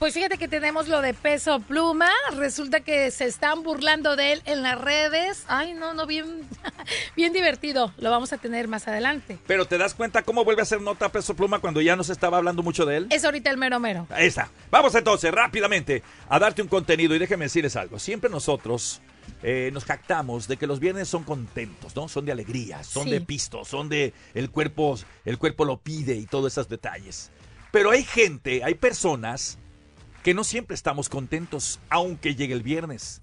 Pues fíjate que tenemos lo de peso pluma. Resulta que se están burlando de él en las redes. Ay, no, no, bien, bien divertido. Lo vamos a tener más adelante. Pero te das cuenta cómo vuelve a ser nota peso pluma cuando ya no se estaba hablando mucho de él. Es ahorita el mero mero. Ahí está. Vamos entonces rápidamente a darte un contenido y déjeme decirles algo. Siempre nosotros eh, nos jactamos de que los viernes son contentos, ¿no? Son de alegría, son Sí. de pisto, son de el cuerpo, el cuerpo lo pide y todos esos detalles. Pero hay gente, hay personas que no siempre estamos contentos, aunque llegue el viernes.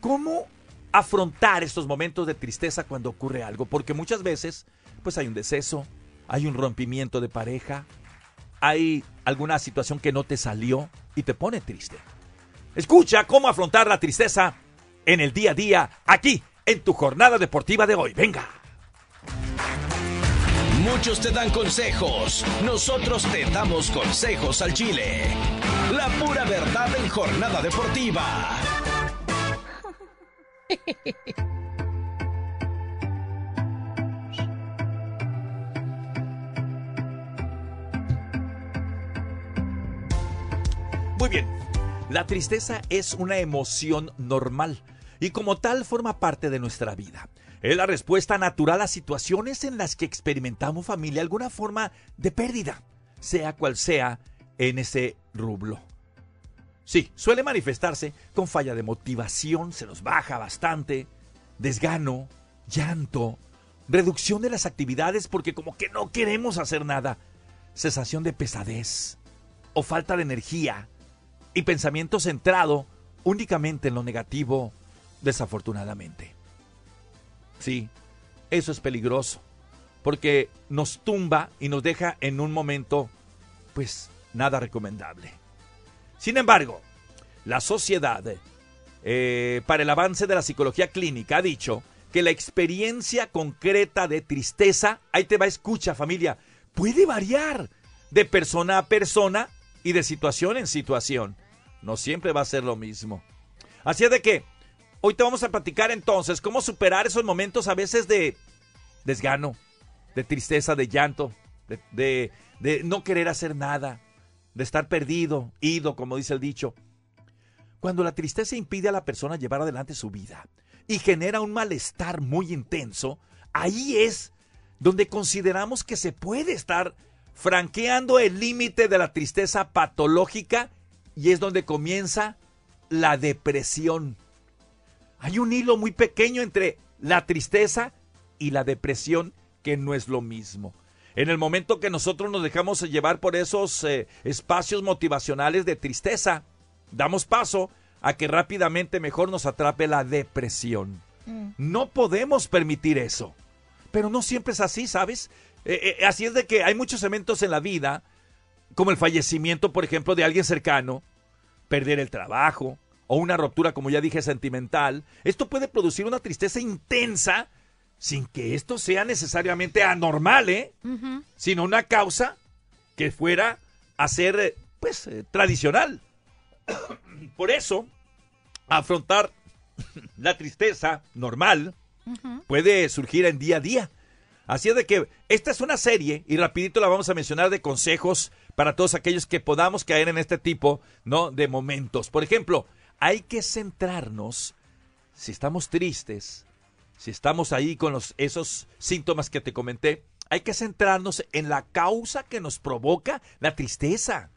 ¿Cómo afrontar estos momentos de tristeza cuando ocurre algo? Porque muchas veces, pues hay un deceso, hay un rompimiento de pareja, hay alguna situación que no te salió y te pone triste. Escucha cómo afrontar la tristeza en el día a día, aquí, en tu jornada deportiva de hoy. Venga. Muchos te dan consejos, nosotros te damos consejos al Chile. La pura verdad en jornada deportiva. Muy bien. La tristeza es una emoción normal y como tal forma parte de nuestra vida. Es la respuesta natural a situaciones en las que experimentamos familia alguna forma de pérdida, sea cual sea en ese rublo. Sí, suele manifestarse con falla de motivación, se nos baja bastante, desgano, llanto, reducción de las actividades porque como que no queremos hacer nada, sensación de pesadez o falta de energía y pensamiento centrado únicamente en lo negativo, desafortunadamente. Sí, eso es peligroso, porque nos tumba y nos deja en un momento, pues, nada recomendable. Sin embargo, la sociedad, eh, para el avance de la psicología clínica, ha dicho que la experiencia concreta de tristeza, ahí te va, escucha familia, puede variar de persona a persona y de situación en situación. No siempre va a ser lo mismo. Así es de que hoy te vamos a platicar entonces cómo superar esos momentos a veces de desgano, de tristeza, de llanto, de, de- de no querer hacer nada, de estar perdido, ido, como dice el dicho. Cuando la tristeza impide a la persona llevar adelante su vida y genera un malestar muy intenso, ahí es donde consideramos que se puede estar franqueando el límite de la tristeza patológica y es donde comienza la depresión. Hay un hilo muy pequeño entre la tristeza y la depresión que no es lo mismo. En el momento que nosotros nos dejamos llevar por esos eh, espacios motivacionales de tristeza, damos paso a que rápidamente mejor nos atrape la depresión. No podemos permitir eso. Pero no siempre es así, ¿sabes? Eh, eh, así es de que hay muchos eventos en la vida, como el fallecimiento, por ejemplo, de alguien cercano, perder el trabajo o una ruptura, como ya dije, sentimental. Esto puede producir una tristeza intensa sin que esto sea necesariamente anormal, ¿eh? Sino una causa que fuera a ser, eh, pues, eh, tradicional. Por eso, afrontar la tristeza normal puede surgir en día a día. Así es de que esta es una serie y rapidito la vamos a mencionar de consejos para todos aquellos que podamos caer en este tipo, ¿no? de momentos. Por ejemplo, hay que centrarnos si estamos tristes, si estamos ahí con los, esos síntomas que te comenté, hay que centrarnos en la causa que nos provoca la tristeza.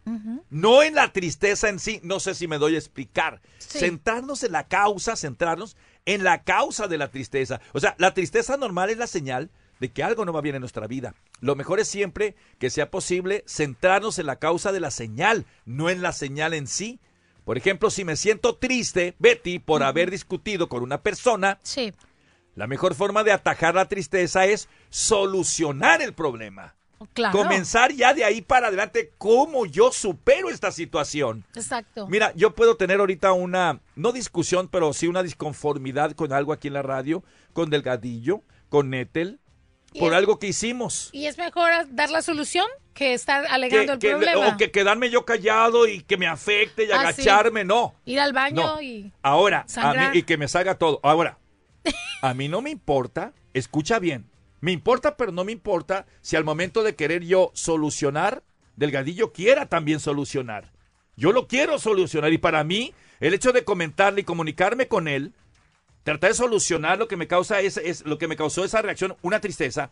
No en la tristeza en sí, no sé si me doy a explicar. Sí. Centrarnos en la causa, centrarnos en la causa de la tristeza. O sea, la tristeza normal es la señal de que algo no va bien en nuestra vida. Lo mejor es siempre que sea posible centrarnos en la causa de la señal, no en la señal en sí. Por ejemplo, si me siento triste, Betty, por haber discutido con una persona, Sí. la mejor forma de atajar la tristeza es solucionar el problema. Claro. Comenzar ya de ahí para adelante cómo yo supero esta situación. Exacto. Mira, yo puedo tener ahorita una, no discusión, pero sí una disconformidad con algo aquí en la radio, con Delgadillo, con Netel, Y por es- algo que hicimos. Y es mejor dar la solución que estar Que- alegando el que- problema. o que quedarme yo callado y que me afecte y Ah, agacharme, no. Ir al baño No. y... Ahora, a Sangrar. mí, y que me salga todo. Ahora, a mí no me importa, escucha bien, me importa, pero no me importa si al momento de querer yo solucionar, Delgadillo quiera también solucionar. Yo lo quiero solucionar y para mí, el hecho de comentarle y comunicarme con él, tratar de solucionar lo que me causa es, es lo que me causó esa reacción, una tristeza,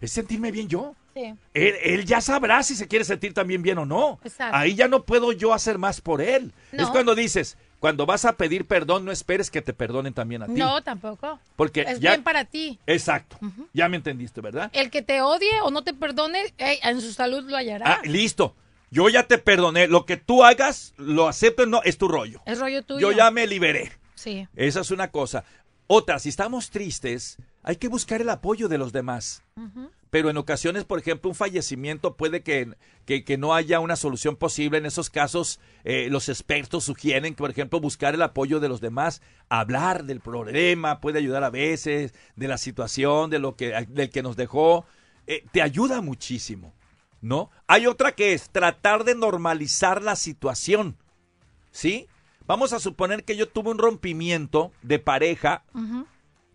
es sentirme bien yo. Sí. Él, él ya sabrá si se quiere sentir también bien o no. Exacto. Ahí ya no puedo yo hacer más por él. No. Es cuando dices, cuando vas a pedir perdón, no esperes que te perdonen también a ti. No, tampoco. Porque es ya- bien para ti. Exacto. Ya me entendiste, ¿verdad? El que te odie o no te perdone, en su salud lo hallará. Ah, listo. Yo ya te perdoné. Lo que tú hagas, lo acepto, no, es tu rollo. es rollo tuyo. Yo ya me liberé. Sí. Esa es una cosa. Otra, si estamos tristes, hay que buscar el apoyo de los demás. Pero en ocasiones, por ejemplo, un fallecimiento puede que, que, que no haya una solución posible. En esos casos, eh, los expertos sugieren que, por ejemplo, buscar el apoyo de los demás, hablar del problema, puede ayudar a veces, de la situación, de lo que, del que nos dejó, eh, te ayuda muchísimo, ¿no? Hay otra que es tratar de normalizar la situación, ¿sí? Vamos a suponer que yo tuve un rompimiento de pareja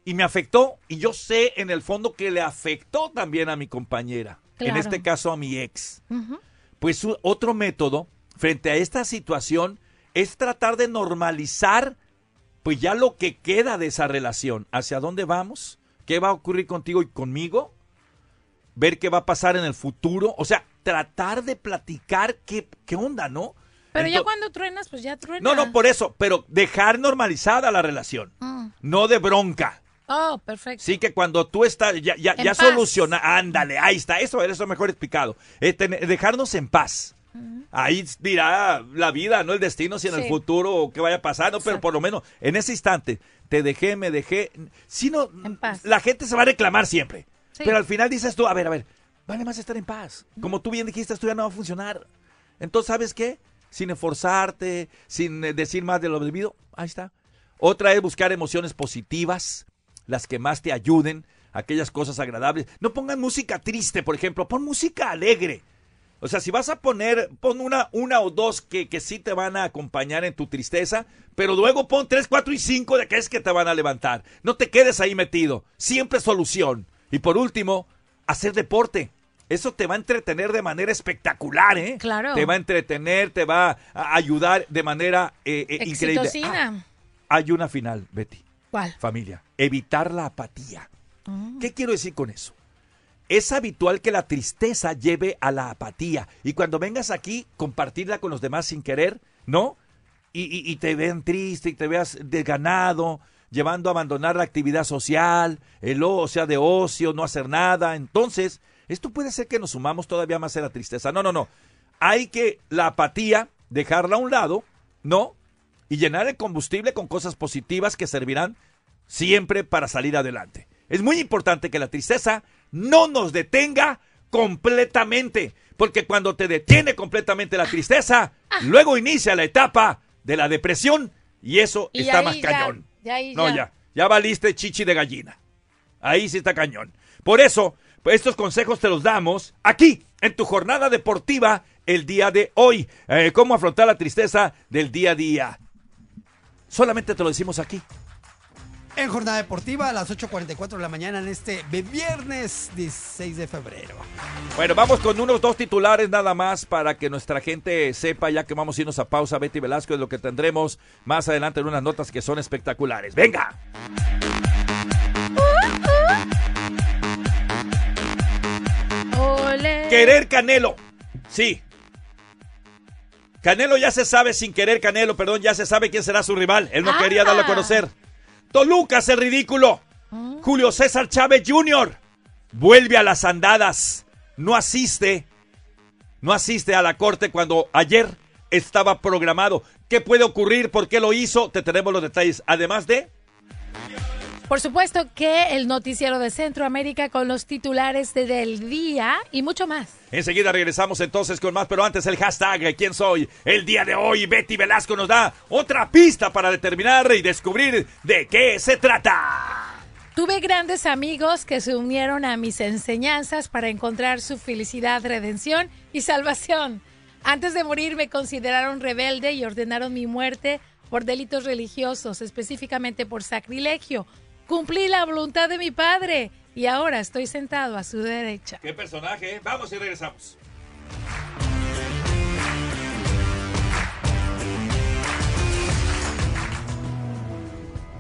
y me afectó y yo sé en el fondo que le afectó también a mi compañera, en este caso a mi ex. Pues otro método frente a esta situación es tratar de normalizar pues ya lo que queda de esa relación, hacia dónde vamos, qué va a ocurrir contigo y conmigo, ver qué va a pasar en el futuro, o sea, tratar de platicar qué, qué onda, ¿no? Pero ya cuando truenas, pues ya truena. no, no, por eso, pero dejar normalizada la relación, Mm. no de bronca. Oh, perfecto. Sí, que cuando tú estás, ya, ya, ya soluciona, ándale, ahí está, eso, eso mejor explicado. Eh, dejarnos en paz. Ahí dirá la vida, no el destino, si en el futuro o qué vaya a pasar, no, pero por lo menos en ese instante, te dejé, me dejé. Si no, la gente se va a reclamar siempre. Sí. Pero al final dices tú, a ver, a ver, vale más estar en paz. Como tú bien dijiste, esto ya no va a funcionar. Entonces, ¿sabes qué? Sin esforzarte, sin eh, decir más de lo debido, ahí está. Otra es buscar emociones positivas, las que más te ayuden, aquellas cosas agradables. No pongan música triste, por ejemplo, pon música alegre. O sea, si vas a poner, pon una, una o dos que, que sí te van a acompañar en tu tristeza, pero luego pon tres, cuatro y cinco de que es que te van a levantar. No te quedes ahí metido. Siempre solución. Y por último, hacer deporte. Eso te va a entretener de manera espectacular, ¿eh? Claro. Te va a entretener, te va a ayudar de manera eh, eh, increíble. Ah, hay una final, Betty. ¿Cuál? Familia. Evitar la apatía. Mm. ¿Qué quiero decir con eso? Es habitual que la tristeza lleve a la apatía. Y cuando vengas aquí, compartirla con los demás sin querer, ¿no? Y, y- y te vean triste y te veas desganado, llevando a abandonar la actividad social, el o sea, de ocio, no hacer nada. Entonces, esto puede ser que nos sumamos todavía más a la tristeza. No, no, no. Hay que la apatía, dejarla a un lado, ¿no? Y llenar el combustible con cosas positivas que servirán siempre para salir adelante. Es muy importante que la tristeza no nos detenga completamente, porque cuando te detiene completamente la tristeza, luego inicia la etapa de la depresión y eso Y está más ya- cañón. ya ahí no, ya. ya, ya valiste chichi de gallina. Ahí sí está cañón. Por eso, pues, estos consejos te los damos aquí, en tu jornada deportiva, el día de hoy. Eh, cómo afrontar la tristeza del día a día. Solamente te lo decimos aquí. En jornada deportiva a las 8.44 de la mañana en este viernes 16 de febrero. Bueno, vamos con unos dos titulares nada más para que nuestra gente sepa, ya que vamos a irnos a pausa, Betty Velasco, de lo que tendremos más adelante en unas notas que son espectaculares. ¡Venga! Querer Canelo. Sí. Canelo ya se sabe sin querer Canelo, perdón, ya se sabe quién será su rival. Él no quería darlo a conocer. Toluca es el ridículo. Julio César Chávez Jr. vuelve a las andadas. No asiste. No asiste a la corte cuando ayer estaba programado. ¿Qué puede ocurrir? ¿Por qué lo hizo? Te tenemos los detalles. Además de... Por supuesto que el noticiero de Centroamérica con los titulares de- del día y mucho más. Enseguida regresamos entonces con más, pero antes el hashtag ¿Quién soy? El día de hoy Betty Velasco nos da otra pista para determinar y descubrir de qué se trata. Tuve grandes amigos que se unieron a mis enseñanzas para encontrar su felicidad, redención y salvación. Antes de morir me consideraron rebelde y ordenaron mi muerte por delitos religiosos, específicamente por sacrilegio. Cumplí la voluntad de mi padre y ahora estoy sentado a su derecha. ¿Qué personaje? Vamos y regresamos.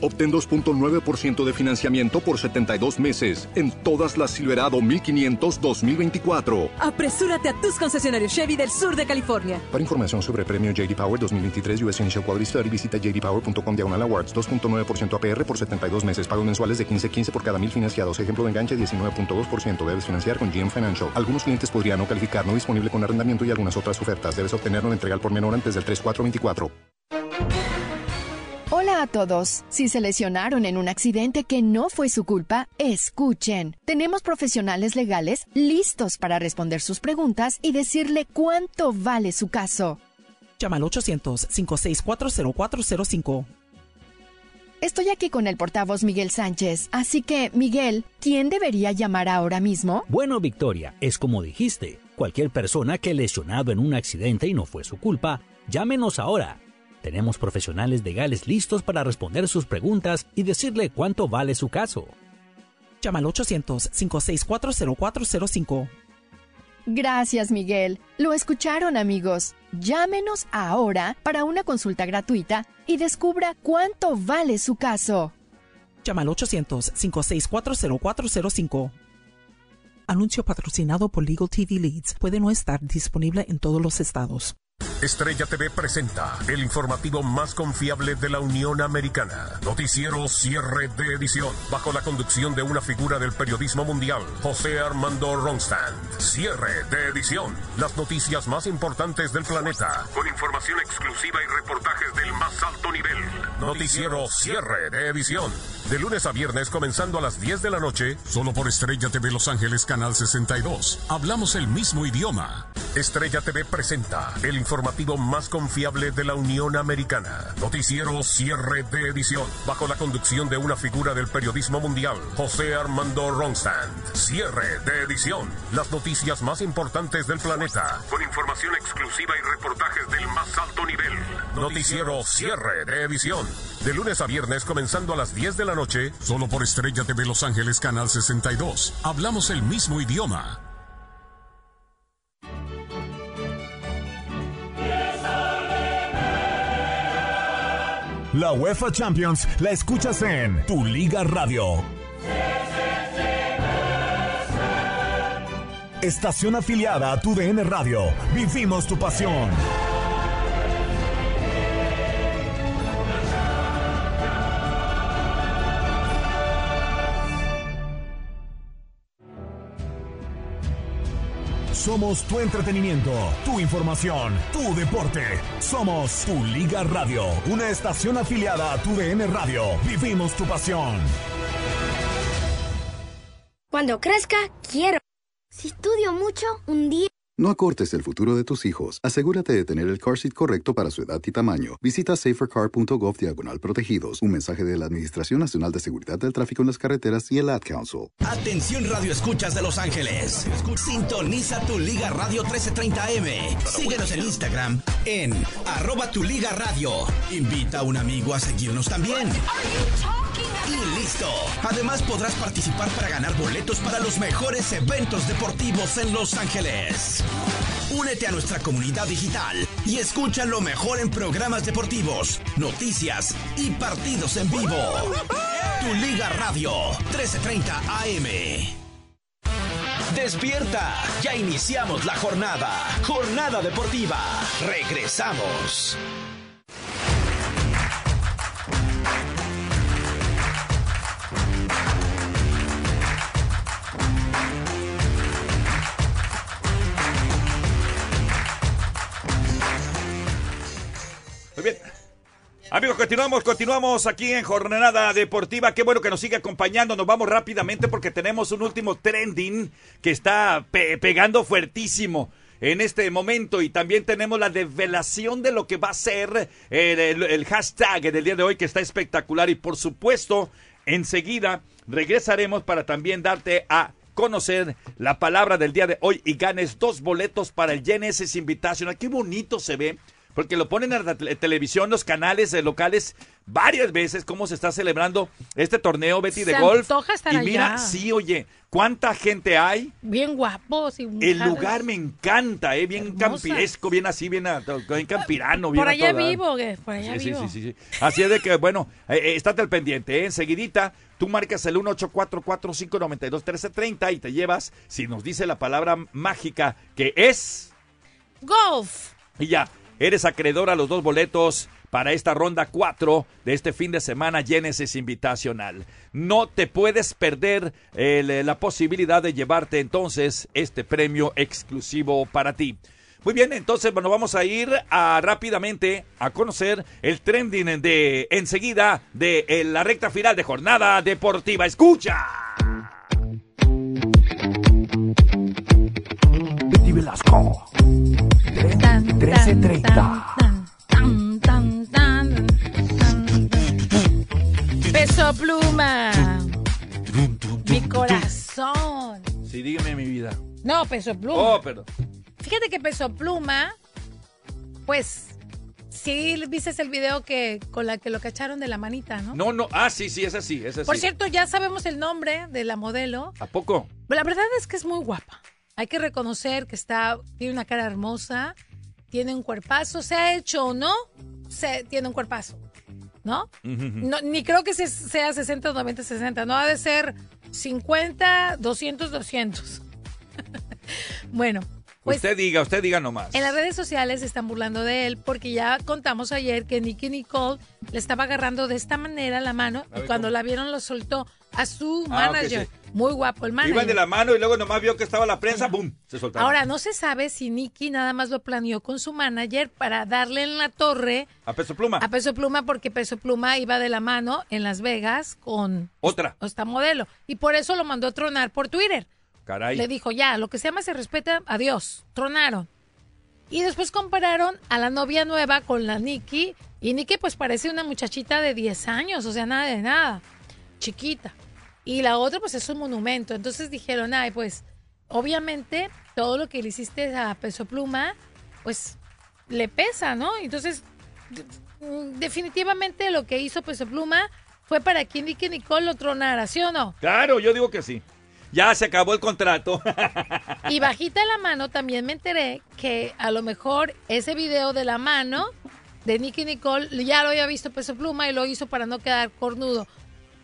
Obtén 2.9% de financiamiento por 72 meses en todas las Silverado 1500 2024. Apresúrate a tus concesionarios Chevy del sur de California. Para información sobre premio JD Power 2023 US Initial Quality Study, visita jdpower.com diagonal awards 2.9% APR por 72 meses. Pagos mensuales de 15.15 por cada mil financiados. Ejemplo de enganche 19.2%. Debes financiar con GM Financial. Algunos clientes podrían no calificar, no disponible con arrendamiento y algunas otras ofertas. Debes obtenerlo en entrega al por menor antes del 3424. Hola a todos. Si se lesionaron en un accidente que no fue su culpa, escuchen. Tenemos profesionales legales listos para responder sus preguntas y decirle cuánto vale su caso. Llama al 800-564-0405. Estoy aquí con el portavoz Miguel Sánchez, así que, Miguel, ¿quién debería llamar ahora mismo? Bueno, Victoria, es como dijiste. Cualquier persona que lesionado en un accidente y no fue su culpa, llámenos ahora. Tenemos profesionales legales listos para responder sus preguntas y decirle cuánto vale su caso. Llama al 800-564-0405. Gracias, Miguel. Lo escucharon, amigos. Llámenos ahora para una consulta gratuita y descubra cuánto vale su caso. Llama al 800-564-0405. Anuncio patrocinado por Legal TV Leads. Puede no estar disponible en todos los estados. Estrella TV presenta el informativo más confiable de la Unión Americana. Noticiero cierre de edición, bajo la conducción de una figura del periodismo mundial, José Armando Ronstand. Cierre de edición, las noticias más importantes del planeta, con información exclusiva y reportajes del más alto nivel. Noticiero cierre de edición, de lunes a viernes comenzando a las 10 de la noche, solo por Estrella TV Los Ángeles Canal 62. Hablamos el mismo idioma. Estrella TV presenta el informativo más confiable de la Unión Americana. Noticiero cierre de edición, bajo la conducción de una figura del periodismo mundial, José Armando Ronstand. Cierre de edición, las noticias más importantes del planeta, con información exclusiva y reportajes del más alto nivel. Noticiero cierre de edición, de lunes a viernes comenzando a las 10 de la noche, solo por Estrella TV Los Ángeles Canal 62. Hablamos el mismo idioma. La UEFA Champions la escuchas en Tu Liga Radio. Estación afiliada a Tu DN Radio. Vivimos tu pasión. Somos tu entretenimiento, tu información, tu deporte. Somos Tu Liga Radio, una estación afiliada a Tu DN Radio. Vivimos tu pasión. Cuando crezca, quiero. Si estudio mucho, un día... No acortes el futuro de tus hijos. Asegúrate de tener el car seat correcto para su edad y tamaño. Visita safercar.gov diagonal protegidos. Un mensaje de la Administración Nacional de Seguridad del Tráfico en las Carreteras y el Ad Council. Atención Radio Escuchas de Los Ángeles. Sintoniza tu Liga Radio 1330M. Síguenos en Instagram en arroba tu Liga Radio. Invita a un amigo a seguirnos también. Y listo. Además podrás participar para ganar boletos para los mejores eventos deportivos en Los Ángeles. Únete a nuestra comunidad digital y escucha lo mejor en programas deportivos, noticias y partidos en vivo. Tu Liga Radio, 1330 AM. Despierta, ya iniciamos la jornada. Jornada deportiva. Regresamos. Bien. Amigos, continuamos, continuamos aquí en Jornada Deportiva. Qué bueno que nos sigue acompañando. Nos vamos rápidamente porque tenemos un último trending que está pe- pegando fuertísimo en este momento y también tenemos la develación de lo que va a ser el, el- el hashtag del día de hoy que está espectacular y por supuesto enseguida regresaremos para también darte a conocer la palabra del día de hoy y ganes dos boletos para el Genesis Invitational. Qué bonito se ve. Porque lo ponen en la tele- televisión, los canales eh, locales, varias veces, cómo se está celebrando este torneo, Betty, de golf. estar y mira, allá. sí, oye, cuánta gente hay. Bien guapos y El lugar me encanta, ¿eh? bien Hermosas. campiresco, bien así, bien, a- bien campirano. Por allá toda. vivo, que por allá Sí, sí, vivo. sí, sí, sí. Así es de que, bueno, eh, eh, estate al pendiente, ¿eh? enseguidita tú marcas el 1844-592-1330 y te llevas, si nos dice la palabra mágica que es, Golf. y ya, eres acreedor a los dos boletos para esta ronda 4 de este fin de semana Genesis Invitacional. No te puedes perder eh, la posibilidad de llevarte entonces este premio exclusivo para ti. Muy bien, entonces bueno, vamos a ir rápidamente a conocer el trending de enseguida de eh, la recta final de jornada deportiva. Escucha. Betty Velasco. Tan, 1330. tan, tan, tan, tan, tan, tan. Peso pluma. Mi corazón. Sí, dígame mi vida. No, peso pluma. Oh, perdón. Fíjate que peso pluma, pues, sí viste el video que con la que lo cacharon de la manita, ¿no? No, no, ah, sí, sí, es así, es así. Por cierto, ya sabemos el nombre de la modelo. ¿A poco? La verdad es que es muy guapa. Hay que reconocer que está, tiene una cara hermosa, tiene un cuerpazo, se ha hecho o no, se, tiene un cuerpazo, ¿no? No, ni creo que se- sea 60 o 90, 60. No ha de ser 50, 200, 200. bueno, pues usted diga, usted diga nomás. en las redes sociales se están burlando de él porque ya contamos ayer que Nicky Nicole le estaba agarrando de esta manera la mano y cuando ¿cómo? la vieron lo soltó a su Ah, manager. sí. Muy guapo el manager. Iban de la mano y luego nomás vio que estaba la prensa, ¡boom! Se soltaron. Ahora, no se sabe si Nicky nada más lo planeó con su manager para darle en la torre A peso pluma. a Peso Pluma porque Peso Pluma iba de la mano en Las Vegas con Otra. esta modelo. Y por eso lo mandó a tronar por Twitter. Caray. Le dijo, ya, lo que se llama se respeta, adiós. Tronaron. Y después compararon a la novia nueva con la Nikki. Y Nikki pues parece una muchachita de 10 años, o sea, nada de nada. Chiquita. Y la otra pues es un monumento. Entonces dijeron, ay, pues obviamente todo lo que le hiciste a Peso Pluma, pues le pesa, ¿no? Entonces, definitivamente lo que hizo Peso Pluma fue para que Nicky Nicole lo tronara, ¿sí o no? Claro, yo digo que sí. Ya se acabó el contrato. Y bajita la mano también me enteré que a lo mejor ese video de la mano de Nicky Nicole ya lo había visto Peso Pluma y lo hizo para no quedar cornudo.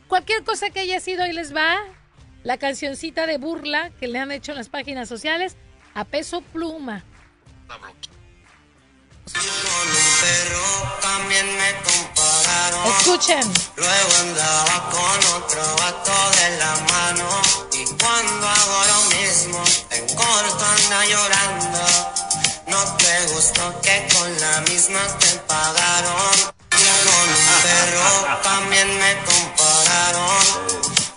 Cualquier cosa que haya sido, ahí les va la cancioncita de burla que le han hecho en las páginas sociales a Peso Pluma. Escuchen. Luego andaba con otro vato de la mano. Y cuando hago lo mismo, en corto anda llorando. No te gustó que con la misma te pagaron. Con un perro también me compararon.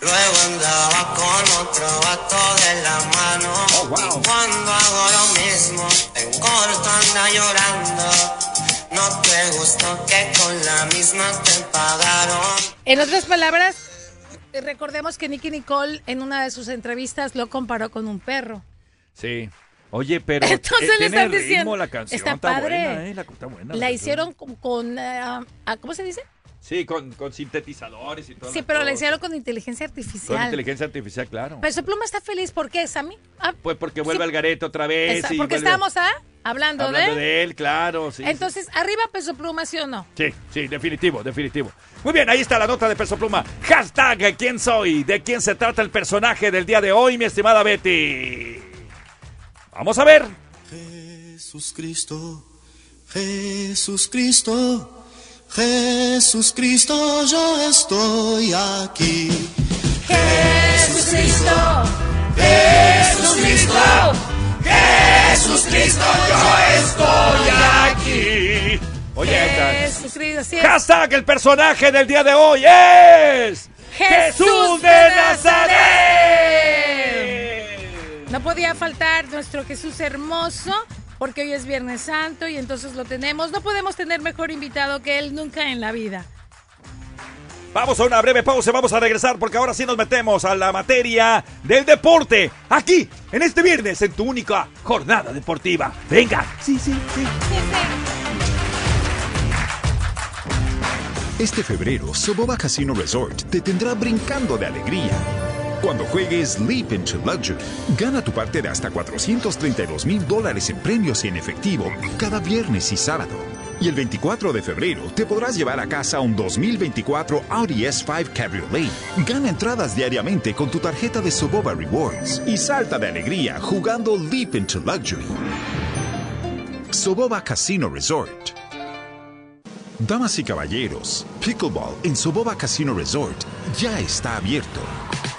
Luego andaba con otro vato de la mano. Y cuando hago lo mismo, en corto anda llorando. No te gustó que con la misma te pagaron. En otras palabras, recordemos que Nicky Nicole en una de sus entrevistas lo comparó con un perro. Sí. Oye, pero Entonces eh, le están ritmo diciendo, la canción. está Está, padre. buena, ¿eh? La, está buena. La hicieron con, con, eh, ah, ¿cómo se dice? Sí, con, con sintetizadores y todo. Sí, pero le hicieron con inteligencia artificial. Con inteligencia artificial, claro. Peso Pluma está feliz, ¿por qué, Sammy? Ah, Pues porque vuelve al garete otra vez. esa- y porque vuelve- estábamos ¿ah? hablando, hablando de... de él, claro. Sí, Entonces, arriba Peso Pluma, ¿sí o no? Sí, sí, definitivo, definitivo. Muy bien, ahí está la nota de Peso Pluma. Hashtag ¿Quién soy? ¿De quién se trata el personaje del día de hoy, mi estimada Betty? Vamos a ver. Jesús Cristo, Jesús Cristo, Jesús Cristo, yo estoy aquí. Jesús Cristo, Jesús Cristo, Jesús Cristo, yo estoy aquí. Oye, Jesús Cristo, sí es. Hashtag el personaje del día de hoy es... Jesús de Nazaret. No podía faltar nuestro Jesús hermoso, porque hoy es Viernes Santo y entonces lo tenemos. No podemos tener mejor invitado que él nunca en la vida. Vamos a una breve pausa, vamos a regresar porque ahora sí nos metemos a la materia del deporte. Aquí, en este viernes, en tu única jornada deportiva. Venga. Sí, sí, sí. Este febrero, Soboba Casino Resort te tendrá brincando de alegría. Cuando juegues Leap into Luxury, gana tu parte de hasta 432 mil dólares en premios y en efectivo cada viernes y sábado. Y el 24 de febrero te podrás llevar a casa un 2024 Audi S5 Cabriolet. Gana entradas diariamente con tu tarjeta de Soboba Rewards y salta de alegría jugando Leap into Luxury. Soboba Casino Resort. Damas y caballeros, Pickleball en Soboba Casino Resort ya está abierto.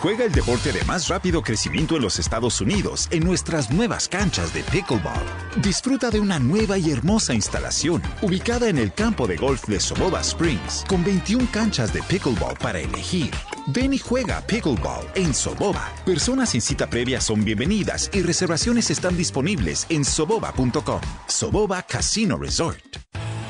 Juega el deporte de más rápido crecimiento en los Estados Unidos en nuestras nuevas canchas de Pickleball. Disfruta de una nueva y hermosa instalación ubicada en el campo de golf de Soboba Springs con 21 canchas de Pickleball para elegir. Ven y juega Pickleball en Soboba. Personas sin cita previa son bienvenidas y reservaciones están disponibles en soboba.com. Soboba Casino Resort.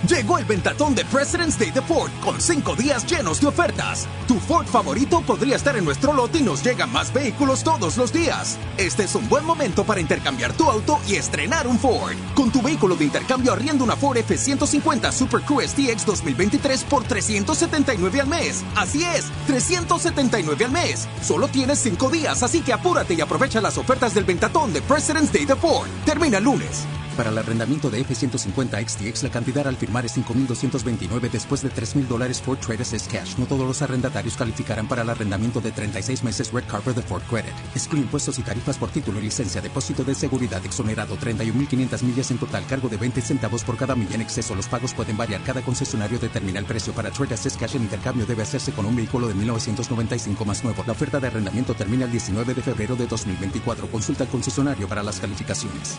Llegó el ventatón de President's Day de Ford con cinco días llenos de ofertas. Tu Ford favorito podría estar en nuestro lote y nos llegan más vehículos todos los días. Este es un buen momento para intercambiar tu auto y estrenar un Ford. Con tu vehículo de intercambio arriendo una Ford F-150 Super Crew STX 2023 por 379 al mes. Así es, 379 al mes. Solo tienes cinco días, así que apúrate y aprovecha las ofertas del ventatón de President's Day de Ford. Termina el lunes. Para el arrendamiento de F-150 XTX, la cantidad al firmar es 5.229 después de 3.000 dólares Ford Traders es cash. No todos los arrendatarios calificarán para el arrendamiento de 36 meses Red Carpet de Ford Credit. Excluye impuestos y tarifas por título y licencia, depósito de seguridad exonerado, 31.500 millas en total, cargo de 20 centavos por cada milla en exceso. Los pagos pueden variar. Cada concesionario determina el precio. Para Traders es cash. El intercambio debe hacerse con un vehículo de 1995 más nuevo. La oferta de arrendamiento termina el 19 de febrero de 2024. Consulta al concesionario para las calificaciones.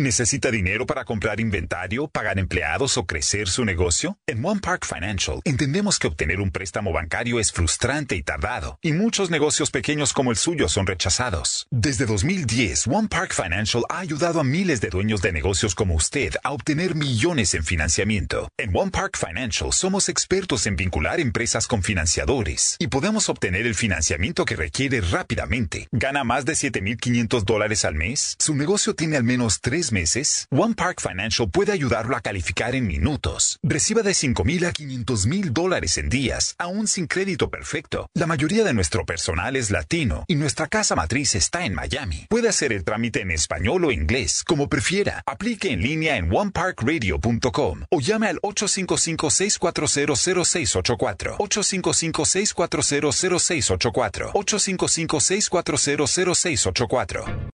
¿Necesita dinero para comprar inventario, pagar empleados o crecer su negocio? En One Park Financial entendemos que obtener un préstamo bancario es frustrante y tardado, y muchos negocios pequeños como el suyo son rechazados. Desde 2010, One Park Financial ha ayudado a miles de dueños de negocios como usted a obtener millones en financiamiento. En One Park Financial somos expertos en vincular empresas con financiadores y podemos obtener el financiamiento que requiere rápidamente. ¿Gana más de 7.500 dólares al mes? ¿Su negocio tiene al menos tres meses? One Park Financial puede ayudarlo a calificar en minutos. Reciba de 5 mil a 500 mil dólares en días, aún sin crédito perfecto. La mayoría de nuestro personal es latino y nuestra casa matriz está en Miami. Puede hacer el trámite en español o inglés, como prefiera. Aplique en línea en oneparkradio.com o llame al 855-640-0684. 855-640-0684. 855-640-0684.